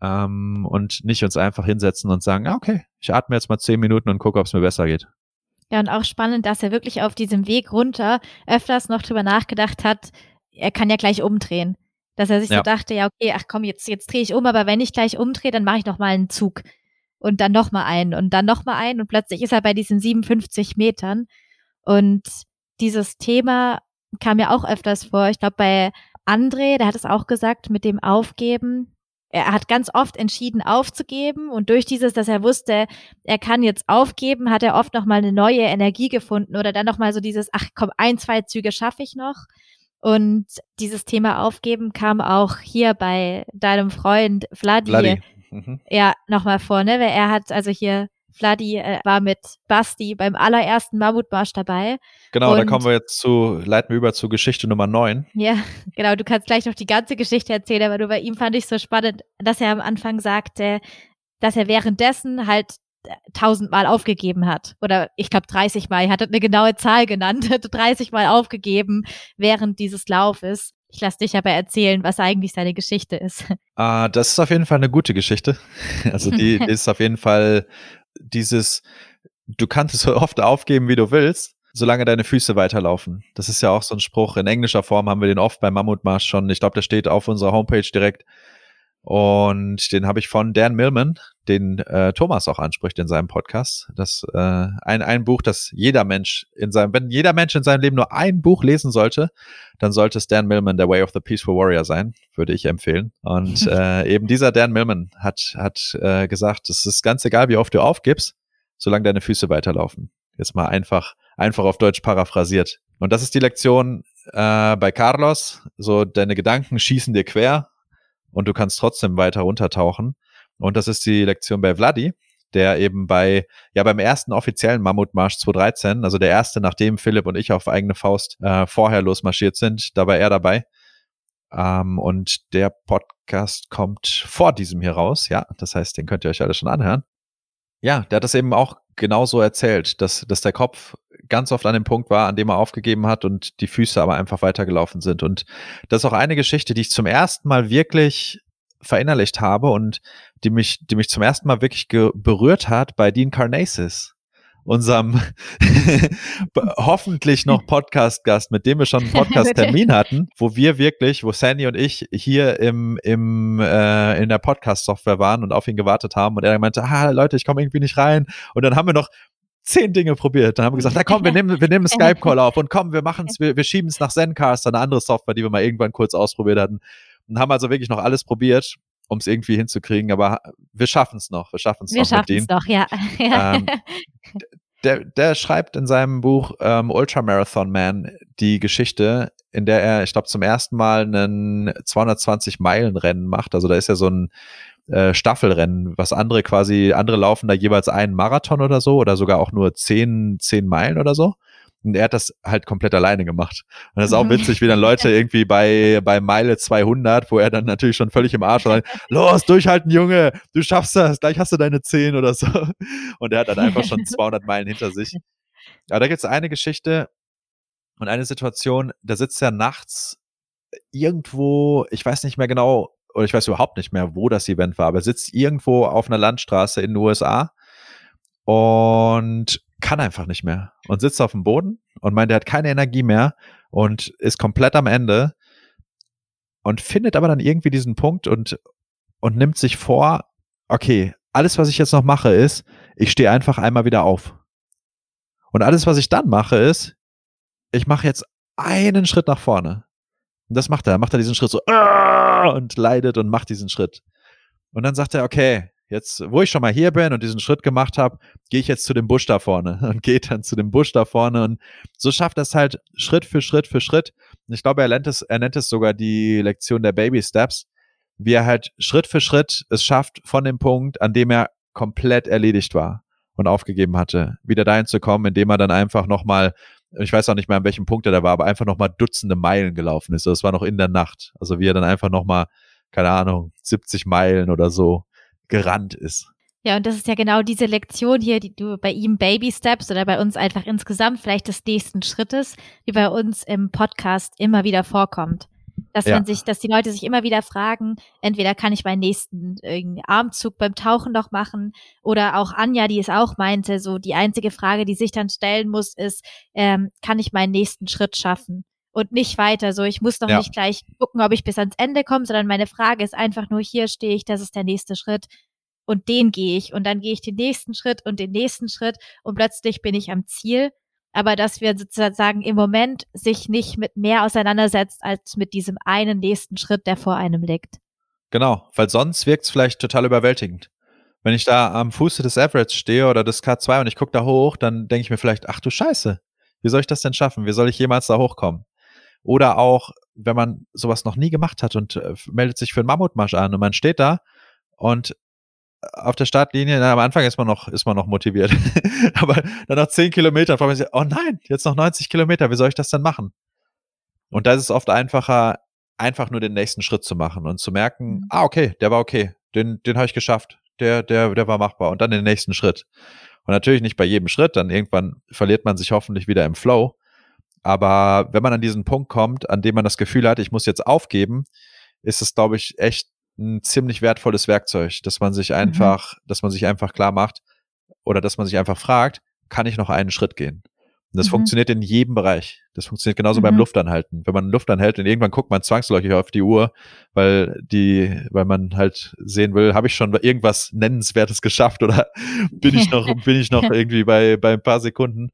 Ähm, und nicht uns einfach hinsetzen und sagen, ah, okay, ich atme jetzt mal zehn Minuten und gucke, ob es mir besser geht. Ja, und auch spannend, dass er wirklich auf diesem Weg runter öfters noch drüber nachgedacht hat, er kann ja gleich umdrehen. Dass er sich ja. so dachte, ja, okay, ach komm, jetzt, jetzt drehe ich um, aber wenn ich gleich umdrehe, dann mache ich noch mal einen Zug. Und dann noch mal einen und dann noch mal einen. Und plötzlich ist er bei diesen 57 Metern. Und dieses Thema kam ja auch öfters vor. Ich glaube, bei André, der hat es auch gesagt, mit dem Aufgeben. Er hat ganz oft entschieden aufzugeben und durch dieses, dass er wusste, er kann jetzt aufgeben, hat er oft noch mal eine neue Energie gefunden oder dann noch mal so dieses, ach komm, ein, zwei Züge schaffe ich noch. Und dieses Thema Aufgeben kam auch hier bei deinem Freund Vladi, Vladi. Mhm. ja nochmal vor, ne? Weil er hat also hier Vladi äh, war mit Basti beim allerersten Mammutmarsch dabei. Genau, da kommen wir jetzt zu, leiten wir über zu Geschichte Nummer 9. Ja, genau, du kannst gleich noch die ganze Geschichte erzählen, aber du bei ihm fand ich so spannend, dass er am Anfang sagte, dass er währenddessen halt tausendmal aufgegeben hat. Oder ich glaube 30 Mal. Er hat eine genaue Zahl genannt, 30 Mal aufgegeben während dieses Laufes. Ich lasse dich aber erzählen, was eigentlich seine Geschichte ist. Ah, das ist auf jeden Fall eine gute Geschichte. Also die ist auf jeden Fall dieses, du kannst es so oft aufgeben, wie du willst, solange deine Füße weiterlaufen. Das ist ja auch so ein Spruch. In englischer Form haben wir den oft beim Mammutmarsch schon. Ich glaube, der steht auf unserer Homepage direkt. Und den habe ich von Dan Millman, den äh, Thomas auch anspricht in seinem Podcast. Das äh, ein, ein Buch, das jeder Mensch in seinem, wenn jeder Mensch in seinem Leben nur ein Buch lesen sollte, dann sollte es Dan Millman, The Way of the Peaceful Warrior sein, würde ich empfehlen. Und äh, eben dieser Dan Millman hat, hat äh, gesagt, es ist ganz egal, wie oft du aufgibst, solange deine Füße weiterlaufen. Jetzt mal einfach, einfach auf Deutsch paraphrasiert. Und das ist die Lektion äh, bei Carlos. So, deine Gedanken schießen dir quer und du kannst trotzdem weiter runtertauchen. Und das ist die Lektion bei Vladi, der eben bei, ja, beim ersten offiziellen Mammutmarsch 2013, also der erste, nachdem Philipp und ich auf eigene Faust äh, vorher losmarschiert sind, da war er dabei. Ähm, und der Podcast kommt vor diesem hier raus, ja. Das heißt, den könnt ihr euch alle schon anhören. Ja, der hat das eben auch genauso erzählt, dass, dass der Kopf ganz oft an dem Punkt war, an dem er aufgegeben hat und die Füße aber einfach weitergelaufen sind. Und das ist auch eine Geschichte, die ich zum ersten Mal wirklich verinnerlicht habe und die mich, die mich zum ersten Mal wirklich berührt hat bei Dean Carnasis, unserem hoffentlich noch Podcast-Gast, mit dem wir schon einen Podcast-Termin hatten, wo wir wirklich, wo Sandy und ich hier im, im, äh, in der Podcast-Software waren und auf ihn gewartet haben und er meinte, ah, Leute, ich komme irgendwie nicht rein. Und dann haben wir noch zehn Dinge probiert. Dann haben wir gesagt, na komm, wir nehmen, wir nehmen einen Skype-Call auf und komm, wir machen es, wir, wir schieben es nach Zencaster, eine andere Software, die wir mal irgendwann kurz ausprobiert hatten. Und haben also wirklich noch alles probiert, um es irgendwie hinzukriegen, aber wir schaffen es noch. Wir schaffen es noch. Wir schaffen es doch, ja. Ähm, der, der schreibt in seinem Buch ähm, Ultramarathon Man die Geschichte, in der er, ich glaube, zum ersten Mal einen 220-Meilen-Rennen macht. Also da ist ja so ein äh, Staffelrennen, was andere quasi, andere laufen da jeweils einen Marathon oder so oder sogar auch nur zehn, zehn Meilen oder so. Und er hat das halt komplett alleine gemacht. Und das ist auch mhm. witzig, wie dann Leute irgendwie bei, bei Meile 200, wo er dann natürlich schon völlig im Arsch war, los, durchhalten, Junge, du schaffst das, gleich hast du deine 10 oder so. Und er hat dann einfach schon 200 Meilen hinter sich. Aber da gibt es eine Geschichte und eine Situation, da sitzt er nachts irgendwo, ich weiß nicht mehr genau, oder ich weiß überhaupt nicht mehr, wo das Event war, aber er sitzt irgendwo auf einer Landstraße in den USA und kann einfach nicht mehr und sitzt auf dem Boden und meint, er hat keine Energie mehr und ist komplett am Ende und findet aber dann irgendwie diesen Punkt und, und nimmt sich vor, okay, alles, was ich jetzt noch mache, ist, ich stehe einfach einmal wieder auf. Und alles, was ich dann mache, ist, ich mache jetzt einen Schritt nach vorne. Und das macht er. Macht er diesen Schritt so und leidet und macht diesen Schritt. Und dann sagt er, okay, jetzt, wo ich schon mal hier bin und diesen Schritt gemacht habe, gehe ich jetzt zu dem Busch da vorne und geht dann zu dem Busch da vorne und so schafft es halt Schritt für Schritt für Schritt. Und ich glaube, er nennt es, er nennt es sogar die Lektion der Baby Steps, wie er halt Schritt für Schritt es schafft von dem Punkt, an dem er komplett erledigt war. und aufgegeben hatte, wieder dahin zu kommen, indem er dann einfach nochmal, ich weiß auch nicht mehr, an welchem Punkt er da war, aber einfach nochmal Dutzende Meilen gelaufen ist. Das war noch in der Nacht. Also wie er dann einfach nochmal, keine Ahnung, 70 Meilen oder so gerannt ist. Ja, und das ist ja genau diese Lektion hier, die du bei ihm Baby Steps oder bei uns einfach insgesamt vielleicht des nächsten Schrittes, die bei uns im Podcast immer wieder vorkommt. Dass ja. man sich, dass die Leute sich immer wieder fragen, entweder kann ich meinen nächsten Armzug beim Tauchen noch machen oder auch Anja, die es auch meinte, so die einzige Frage, die sich dann stellen muss, ist, ähm, kann ich meinen nächsten Schritt schaffen? Und nicht weiter. So, ich muss noch ja. nicht gleich gucken, ob ich bis ans Ende komme, sondern meine Frage ist einfach nur, hier stehe ich, das ist der nächste Schritt und den gehe ich und dann gehe ich den nächsten Schritt und den nächsten Schritt und plötzlich bin ich am Ziel. Aber dass wir sozusagen im Moment sich nicht mit mehr auseinandersetzt als mit diesem einen nächsten Schritt, der vor einem liegt. Genau, weil sonst wirkt es vielleicht total überwältigend. Wenn ich da am Fuße des Everest stehe oder des K2 und ich gucke da hoch, dann denke ich mir vielleicht, ach du Scheiße, wie soll ich das denn schaffen? Wie soll ich jemals da hochkommen? Oder auch, wenn man sowas noch nie gemacht hat und äh, meldet sich für einen Mammutmarsch an und man steht da und auf der Startlinie, na, am Anfang ist man noch, ist man noch motiviert. Aber dann nach zehn Kilometern fragt man sich, oh nein, jetzt noch 90 Kilometer, wie soll ich das denn machen? Und da ist es oft einfacher, einfach nur den nächsten Schritt zu machen und zu merken, mhm. ah, okay, der war okay, den, den habe ich geschafft, der, der, der war machbar und dann den nächsten Schritt. Und natürlich nicht bei jedem Schritt, dann irgendwann verliert man sich hoffentlich wieder im Flow. Aber wenn man an diesen Punkt kommt, an dem man das Gefühl hat, ich muss jetzt aufgeben, ist es, glaube ich, echt ein ziemlich wertvolles Werkzeug, dass man sich mhm. einfach, mhm. dass man sich einfach klar macht oder dass man sich einfach fragt, kann ich noch einen Schritt gehen? Und das mhm. funktioniert in jedem Bereich. Das funktioniert genauso mhm. beim Luftanhalten. Wenn man Luft anhält und irgendwann guckt man zwangsläufig auf die Uhr, weil die, weil man halt sehen will, habe ich schon irgendwas Nennenswertes geschafft oder bin ich noch, bin ich noch irgendwie bei, bei ein paar Sekunden?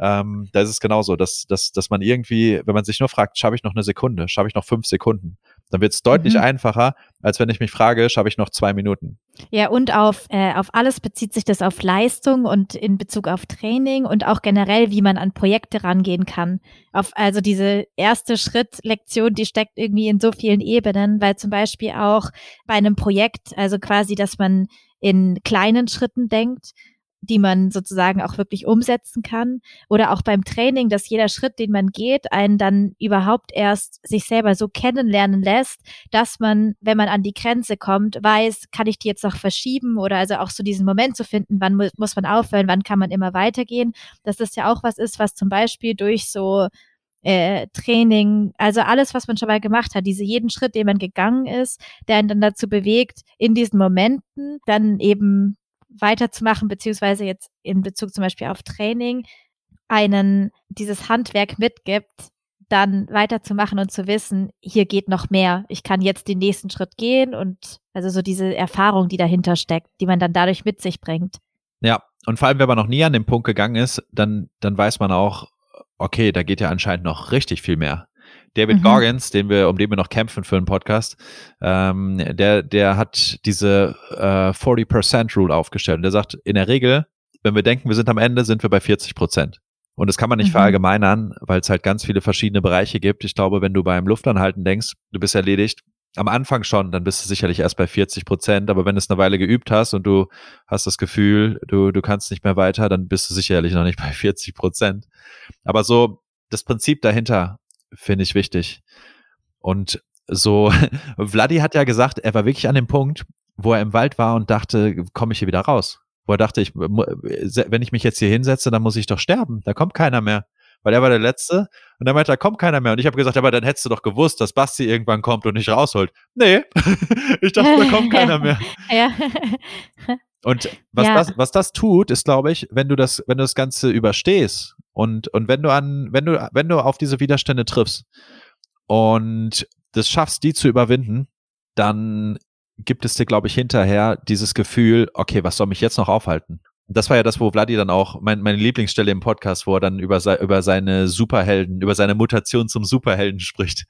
Ähm, da ist es genauso, dass, dass, dass man irgendwie, wenn man sich nur fragt, schaffe ich noch eine Sekunde, schaffe ich noch fünf Sekunden, dann wird es deutlich mhm. einfacher, als wenn ich mich frage, schaffe ich noch zwei Minuten. Ja, und auf, äh, auf alles bezieht sich das auf Leistung und in Bezug auf Training und auch generell, wie man an Projekte rangehen kann. Auf, also diese erste Schrittlektion, die steckt irgendwie in so vielen Ebenen, weil zum Beispiel auch bei einem Projekt, also quasi, dass man in kleinen Schritten denkt die man sozusagen auch wirklich umsetzen kann. Oder auch beim Training, dass jeder Schritt, den man geht, einen dann überhaupt erst sich selber so kennenlernen lässt, dass man, wenn man an die Grenze kommt, weiß, kann ich die jetzt noch verschieben oder also auch so diesen Moment zu finden, wann mu muss man aufhören, wann kann man immer weitergehen. Dass das ja auch was ist, was zum Beispiel durch so äh, Training, also alles, was man schon mal gemacht hat, diese jeden Schritt, den man gegangen ist, der einen dann dazu bewegt, in diesen Momenten dann eben weiterzumachen, beziehungsweise jetzt in Bezug zum Beispiel auf Training, einen dieses Handwerk mitgibt, dann weiterzumachen und zu wissen, hier geht noch mehr. Ich kann jetzt den nächsten Schritt gehen und also so diese Erfahrung, die dahinter steckt, die man dann dadurch mit sich bringt. Ja, und vor allem, wenn man noch nie an den Punkt gegangen ist, dann, dann weiß man auch, okay, da geht ja anscheinend noch richtig viel mehr. David mhm. Goggins, den wir, um den wir noch kämpfen für einen Podcast, ähm, der, der hat diese äh, 40% Rule aufgestellt. Und der sagt, in der Regel, wenn wir denken, wir sind am Ende, sind wir bei 40 Prozent. Und das kann man nicht mhm. verallgemeinern, weil es halt ganz viele verschiedene Bereiche gibt. Ich glaube, wenn du beim Luftanhalten denkst, du bist erledigt, am Anfang schon, dann bist du sicherlich erst bei 40 Prozent, aber wenn du es eine Weile geübt hast und du hast das Gefühl, du, du kannst nicht mehr weiter, dann bist du sicherlich noch nicht bei 40 Prozent. Aber so das Prinzip dahinter finde ich wichtig. Und so, Vladi hat ja gesagt, er war wirklich an dem Punkt, wo er im Wald war und dachte, komme ich hier wieder raus? Wo er dachte, ich, wenn ich mich jetzt hier hinsetze, dann muss ich doch sterben. Da kommt keiner mehr. Weil er war der Letzte und dann meinte, da kommt keiner mehr. Und ich habe gesagt, aber dann hättest du doch gewusst, dass Basti irgendwann kommt und nicht rausholt. Nee, ich dachte, da kommt keiner mehr. Ja. Und was, ja. das, was das tut, ist, glaube ich, wenn du das, wenn du das Ganze überstehst und, und wenn du an, wenn du, wenn du auf diese Widerstände triffst und das schaffst, die zu überwinden, dann gibt es dir, glaube ich, hinterher dieses Gefühl, okay, was soll mich jetzt noch aufhalten? Das war ja das, wo Vladi dann auch, mein, meine Lieblingsstelle im Podcast, wo er dann über, über seine Superhelden, über seine Mutation zum Superhelden spricht.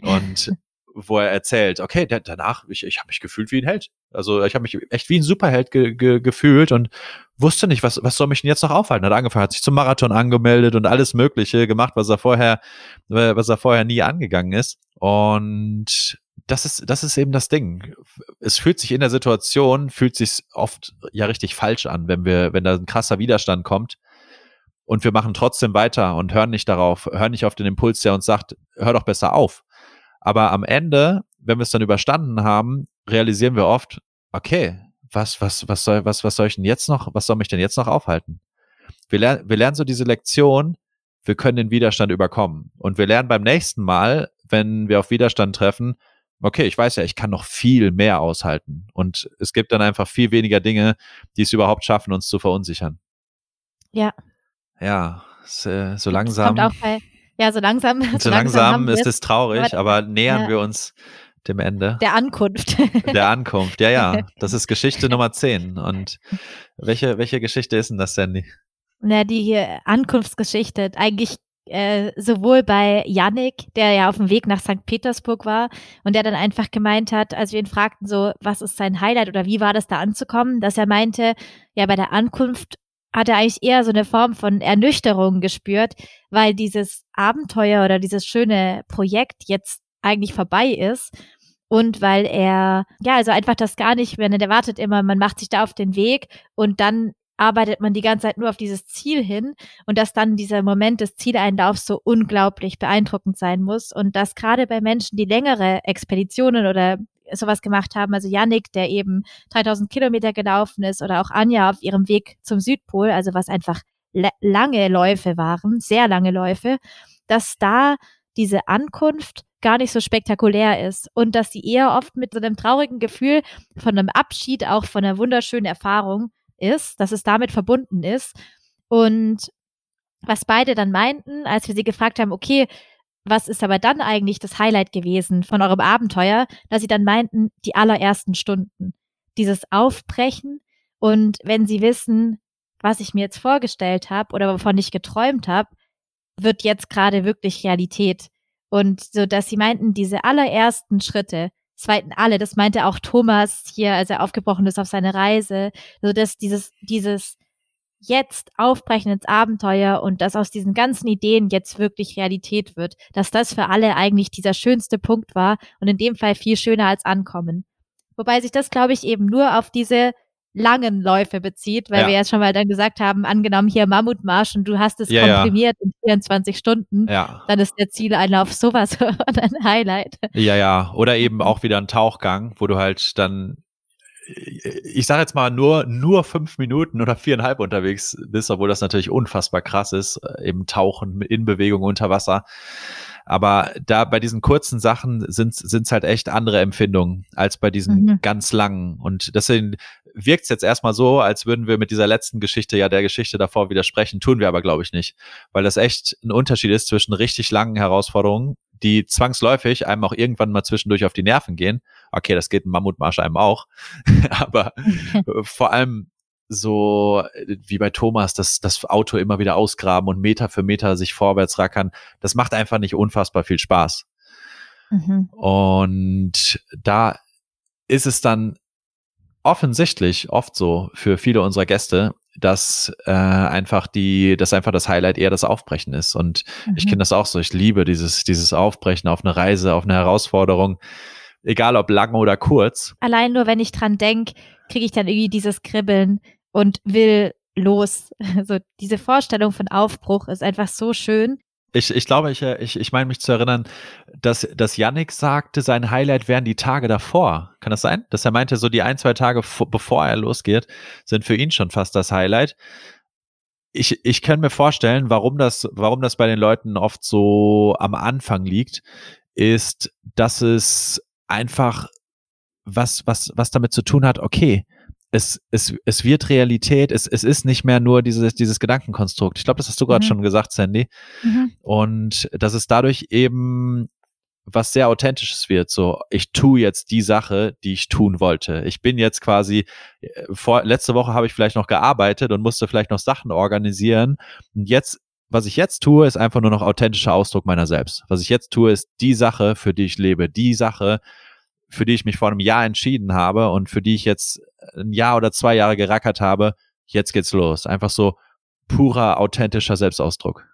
Und wo er erzählt, okay, der, danach, ich, ich habe mich gefühlt wie ein Held. Also ich habe mich echt wie ein Superheld ge, ge, gefühlt und wusste nicht, was, was soll mich denn jetzt noch aufhalten? Hat angefangen, hat sich zum Marathon angemeldet und alles Mögliche gemacht, was er vorher, was er vorher nie angegangen ist. Und das ist, das ist eben das Ding. Es fühlt sich in der Situation, fühlt sich oft ja richtig falsch an, wenn wir, wenn da ein krasser Widerstand kommt und wir machen trotzdem weiter und hören nicht darauf, hören nicht auf den Impuls, der uns sagt, hör doch besser auf. Aber am Ende, wenn wir es dann überstanden haben, realisieren wir oft, okay, was, was, was soll, was, was soll ich denn jetzt noch, was soll mich denn jetzt noch aufhalten? Wir lernen, wir lernen so diese Lektion, wir können den Widerstand überkommen. Und wir lernen beim nächsten Mal, wenn wir auf Widerstand treffen, okay, ich weiß ja, ich kann noch viel mehr aushalten. Und es gibt dann einfach viel weniger Dinge, die es überhaupt schaffen, uns zu verunsichern. Ja. Ja, so, äh, so langsam. Kommt auch bei, ja, so langsam. So, so langsam, langsam ist es traurig, aber, aber nähern ja. wir uns dem Ende. Der Ankunft. Der Ankunft, ja, ja. Das ist Geschichte Nummer 10. Und welche, welche Geschichte ist denn das, Sandy? Na, die Ankunftsgeschichte. Eigentlich äh, sowohl bei Yannick, der ja auf dem Weg nach St. Petersburg war und der dann einfach gemeint hat, als wir ihn fragten, so, was ist sein Highlight oder wie war das da anzukommen, dass er meinte, ja, bei der Ankunft hat er eigentlich eher so eine Form von Ernüchterung gespürt, weil dieses Abenteuer oder dieses schöne Projekt jetzt eigentlich vorbei ist und weil er, ja, also einfach das gar nicht mehr, der wartet immer, man macht sich da auf den Weg und dann arbeitet man die ganze Zeit nur auf dieses Ziel hin und dass dann dieser Moment des Zieleinlaufs so unglaublich beeindruckend sein muss und dass gerade bei Menschen, die längere Expeditionen oder sowas gemacht haben, also Yannick, der eben 3000 Kilometer gelaufen ist oder auch Anja auf ihrem Weg zum Südpol, also was einfach lange Läufe waren, sehr lange Läufe, dass da diese Ankunft gar nicht so spektakulär ist und dass sie eher oft mit so einem traurigen Gefühl von einem Abschied, auch von einer wunderschönen Erfahrung ist, dass es damit verbunden ist. Und was beide dann meinten, als wir sie gefragt haben, okay, was ist aber dann eigentlich das Highlight gewesen von eurem Abenteuer, dass sie dann meinten, die allerersten Stunden. Dieses Aufbrechen und wenn sie wissen, was ich mir jetzt vorgestellt habe oder wovon ich geträumt habe, wird jetzt gerade wirklich Realität. Und so, dass sie meinten, diese allerersten Schritte, zweiten alle, das meinte auch Thomas hier, als er aufgebrochen ist auf seine Reise, so dass dieses, dieses jetzt aufbrechen ins Abenteuer und dass aus diesen ganzen Ideen jetzt wirklich Realität wird, dass das für alle eigentlich dieser schönste Punkt war und in dem Fall viel schöner als ankommen. Wobei sich das, glaube ich, eben nur auf diese langen Läufe bezieht, weil ja. wir ja schon mal dann gesagt haben, angenommen hier Mammutmarsch und du hast es ja, komprimiert ja. in 24 Stunden, dann ist der Zieleinlauf sowas von ein Highlight. Ja, ja. Oder eben auch wieder ein Tauchgang, wo du halt dann ich sage jetzt mal nur nur fünf Minuten oder viereinhalb unterwegs bist, obwohl das natürlich unfassbar krass ist, äh, eben Tauchen in Bewegung unter Wasser. Aber da bei diesen kurzen Sachen sind es halt echt andere Empfindungen als bei diesen mhm. ganz langen. Und deswegen wirkt es jetzt erstmal so, als würden wir mit dieser letzten Geschichte ja der Geschichte davor widersprechen. Tun wir aber, glaube ich, nicht. Weil das echt ein Unterschied ist zwischen richtig langen Herausforderungen, die zwangsläufig einem auch irgendwann mal zwischendurch auf die Nerven gehen. Okay, das geht ein Mammutmarsch einem auch. aber vor allem so äh, wie bei Thomas, das, das Auto immer wieder ausgraben und Meter für Meter sich vorwärts rackern, das macht einfach nicht unfassbar viel Spaß. Mhm. Und da ist es dann offensichtlich oft so für viele unserer Gäste, dass äh, einfach die, dass einfach das Highlight eher das Aufbrechen ist. Und mhm. ich kenne das auch so. Ich liebe dieses, dieses Aufbrechen auf eine Reise, auf eine Herausforderung, egal ob lang oder kurz. Allein nur, wenn ich dran denke, kriege ich dann irgendwie dieses Kribbeln und will los. Also diese Vorstellung von Aufbruch ist einfach so schön. Ich, ich glaube, ich, äh, ich, ich meine mich zu erinnern, dass, dass Yannick sagte, sein Highlight wären die Tage davor. Kann das sein? Dass er meinte, so die ein, zwei Tage bevor er losgeht, sind für ihn schon fast das Highlight. Ich, ich kann mir vorstellen, warum das, warum das bei den Leuten oft so am Anfang liegt, ist, dass es einfach was, was, was damit zu tun hat, okay, es, es, es wird Realität, es, es ist nicht mehr nur dieses, dieses Gedankenkonstrukt. Ich glaube, das hast du gerade mhm. schon gesagt, Sandy. Mhm. Und dass es dadurch eben was sehr authentisches wird. So, ich tue jetzt die Sache, die ich tun wollte. Ich bin jetzt quasi, äh, vor, letzte Woche habe ich vielleicht noch gearbeitet und musste vielleicht noch Sachen organisieren. Und jetzt, was ich jetzt tue, ist einfach nur noch authentischer Ausdruck meiner selbst. Was ich jetzt tue, ist die Sache, für die ich lebe. Die Sache, für die ich mich vor einem Jahr entschieden habe und für die ich jetzt ein Jahr oder zwei Jahre gerackert habe, jetzt geht's los. Einfach so purer, authentischer Selbstausdruck.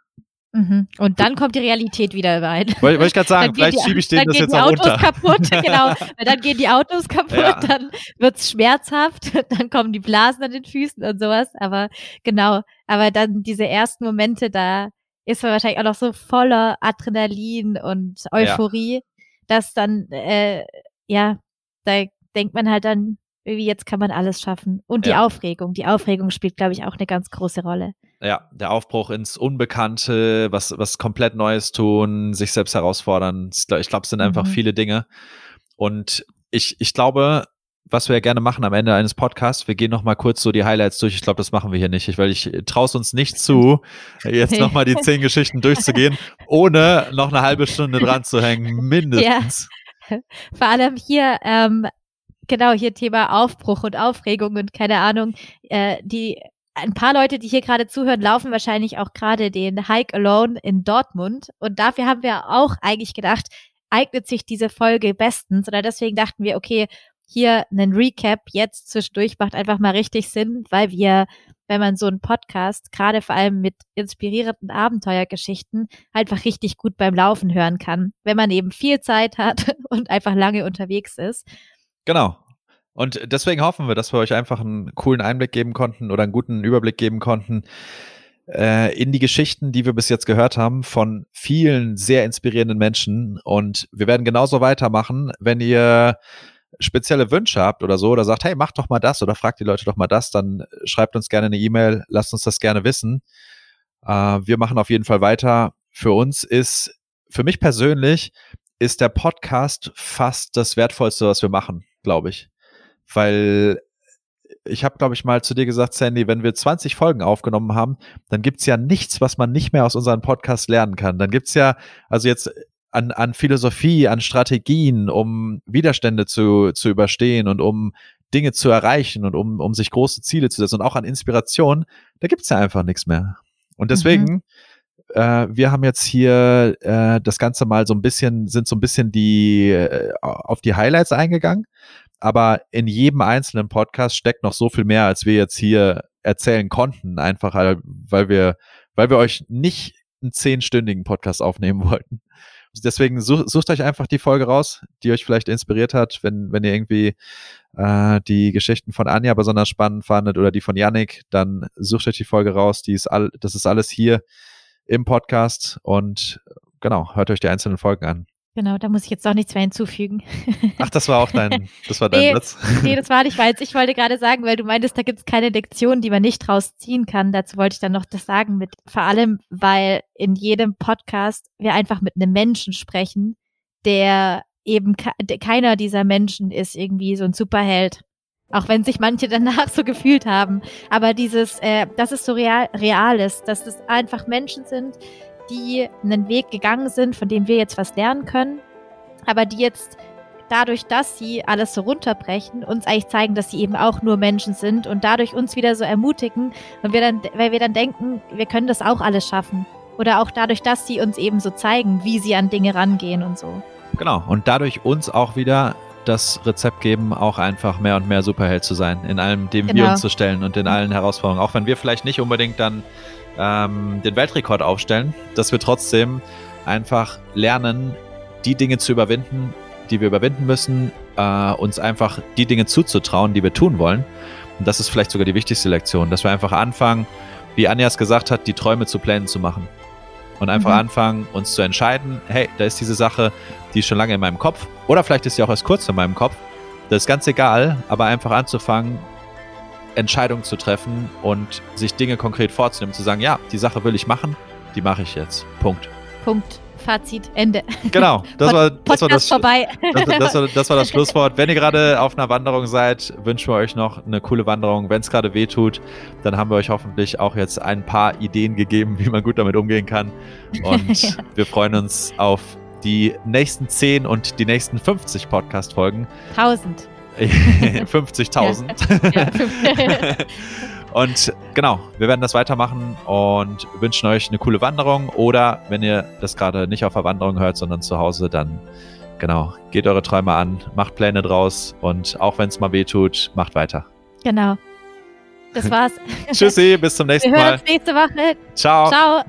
Mhm. Und dann kommt die Realität wieder rein. Wollte wollt ich gerade sagen, vielleicht schiebe ich denen das jetzt auch runter. Dann gehen die Autos kaputt, genau. dann gehen die Autos kaputt, ja. dann wird's schmerzhaft, dann kommen die Blasen an den Füßen und sowas. Aber genau, aber dann diese ersten Momente, da ist man wahrscheinlich auch noch so voller Adrenalin und Euphorie, ja. dass dann, äh, ja, da denkt man halt dann, irgendwie jetzt kann man alles schaffen. Und die ja. Aufregung. Die Aufregung spielt, glaube ich, auch eine ganz große Rolle. Ja, der Aufbruch ins Unbekannte, was, was komplett Neues tun, sich selbst herausfordern. Ich glaube, es sind einfach mhm. viele Dinge. Und ich, ich glaube, was wir ja gerne machen am Ende eines Podcasts, wir gehen nochmal kurz so die Highlights durch. Ich glaube, das machen wir hier nicht, weil ich traue es uns nicht zu, jetzt nochmal die zehn Geschichten durchzugehen, ohne noch eine halbe Stunde dran zu hängen, mindestens. Ja. Vor allem hier ähm, genau, hier Thema Aufbruch und Aufregung und keine Ahnung, äh, die ein paar Leute, die hier gerade zuhören, laufen wahrscheinlich auch gerade den Hike Alone in Dortmund. Und dafür haben wir auch eigentlich gedacht, eignet sich diese Folge bestens. Oder deswegen dachten wir, okay, hier einen Recap jetzt zwischendurch macht einfach mal richtig Sinn, weil wir, wenn man so einen Podcast, gerade vor allem mit inspirierenden Abenteuergeschichten, einfach richtig gut beim Laufen hören kann. Wenn man eben viel Zeit hat und einfach lange unterwegs ist. Genau. Und deswegen hoffen wir, dass wir euch einfach einen coolen Einblick geben konnten oder einen guten Überblick geben konnten äh, in die Geschichten, die wir bis jetzt gehört haben von vielen sehr inspirierenden Menschen. Und wir werden genauso weitermachen, wenn ihr spezielle Wünsche habt oder so oder sagt, hey, macht doch mal das oder fragt die Leute doch mal das, dann schreibt uns gerne eine E-Mail, lasst uns das gerne wissen. Äh, wir machen auf jeden Fall weiter. Für uns ist, für mich persönlich, ist der Podcast fast das Wertvollste, was wir machen glaube ich. Weil ich habe, glaube ich, mal zu dir gesagt, Sandy, wenn wir 20 Folgen aufgenommen haben, dann gibt's ja nichts, was man nicht mehr aus unserem Podcast lernen kann. Dann gibt's ja, also jetzt an, an Philosophie, an Strategien, um Widerstände zu, zu überstehen und um Dinge zu erreichen und um, um sich große Ziele zu setzen und auch an Inspiration, da gibt's ja einfach nichts mehr. Und deswegen, mhm. äh, wir haben jetzt hier äh, das Ganze mal so ein bisschen, sind so ein bisschen die äh, auf die Highlights eingegangen aber in jedem einzelnen Podcast steckt noch so viel mehr, als wir jetzt hier erzählen konnten, einfach weil wir, weil wir euch nicht einen zehnstündigen Podcast aufnehmen wollten. Deswegen such, sucht euch einfach die Folge raus, die euch vielleicht inspiriert hat, wenn, wenn ihr irgendwie äh, die Geschichten von Anja besonders spannend fandet oder die von Yannick, dann sucht euch die Folge raus. Die ist all, das ist alles hier im Podcast und genau, hört euch die einzelnen Folgen an. Genau, da muss ich jetzt auch nichts mehr hinzufügen. Ach, das war auch dein, das war dein nee, Satz. Nee, das war nicht meins. Ich wollte gerade sagen, weil du meintest, da gibt es keine Lektion, die man nicht draus ziehen kann. Dazu wollte ich dann noch das sagen mit, vor allem, weil in jedem Podcast wir einfach mit einem Menschen sprechen, der eben keiner dieser Menschen ist irgendwie so ein Superheld. Auch wenn sich manche danach so gefühlt haben. Aber dieses, äh, dass es so real, real ist, dass es einfach Menschen sind, die einen Weg gegangen sind, von dem wir jetzt was lernen können, aber die jetzt dadurch, dass sie alles so runterbrechen, uns eigentlich zeigen, dass sie eben auch nur Menschen sind und dadurch uns wieder so ermutigen und wir dann, weil wir dann denken, wir können das auch alles schaffen. Oder auch dadurch, dass sie uns eben so zeigen, wie sie an Dinge rangehen und so. Genau. Und dadurch uns auch wieder das Rezept geben, auch einfach mehr und mehr Superheld zu sein, in allem, dem genau. wir uns zu stellen und in allen Herausforderungen. Auch wenn wir vielleicht nicht unbedingt dann ähm, den Weltrekord aufstellen, dass wir trotzdem einfach lernen, die Dinge zu überwinden, die wir überwinden müssen, äh, uns einfach die Dinge zuzutrauen, die wir tun wollen. Und das ist vielleicht sogar die wichtigste Lektion, dass wir einfach anfangen, wie Anja es gesagt hat, die Träume zu Plänen zu machen. Und einfach mhm. anfangen, uns zu entscheiden, hey, da ist diese Sache, die ist schon lange in meinem Kopf. Oder vielleicht ist sie auch erst kurz in meinem Kopf. Das ist ganz egal, aber einfach anzufangen, Entscheidungen zu treffen und sich Dinge konkret vorzunehmen, zu sagen, ja, die Sache will ich machen, die mache ich jetzt. Punkt. Punkt. Fazit, Ende. Genau, das war das, war das, vorbei. Das, das, war, das war das Schlusswort. Wenn ihr gerade auf einer Wanderung seid, wünschen wir euch noch eine coole Wanderung. Wenn es gerade weh tut, dann haben wir euch hoffentlich auch jetzt ein paar Ideen gegeben, wie man gut damit umgehen kann. Und ja. wir freuen uns auf die nächsten 10 und die nächsten 50 Podcast-Folgen. 1000. 50.000. und genau, wir werden das weitermachen und wünschen euch eine coole Wanderung. Oder wenn ihr das gerade nicht auf der Wanderung hört, sondern zu Hause, dann genau, geht eure Träume an, macht Pläne draus und auch wenn es mal weh tut, macht weiter. Genau. Das war's. Tschüssi, bis zum nächsten wir Mal. Wir hören uns nächste Woche. Ciao. Ciao.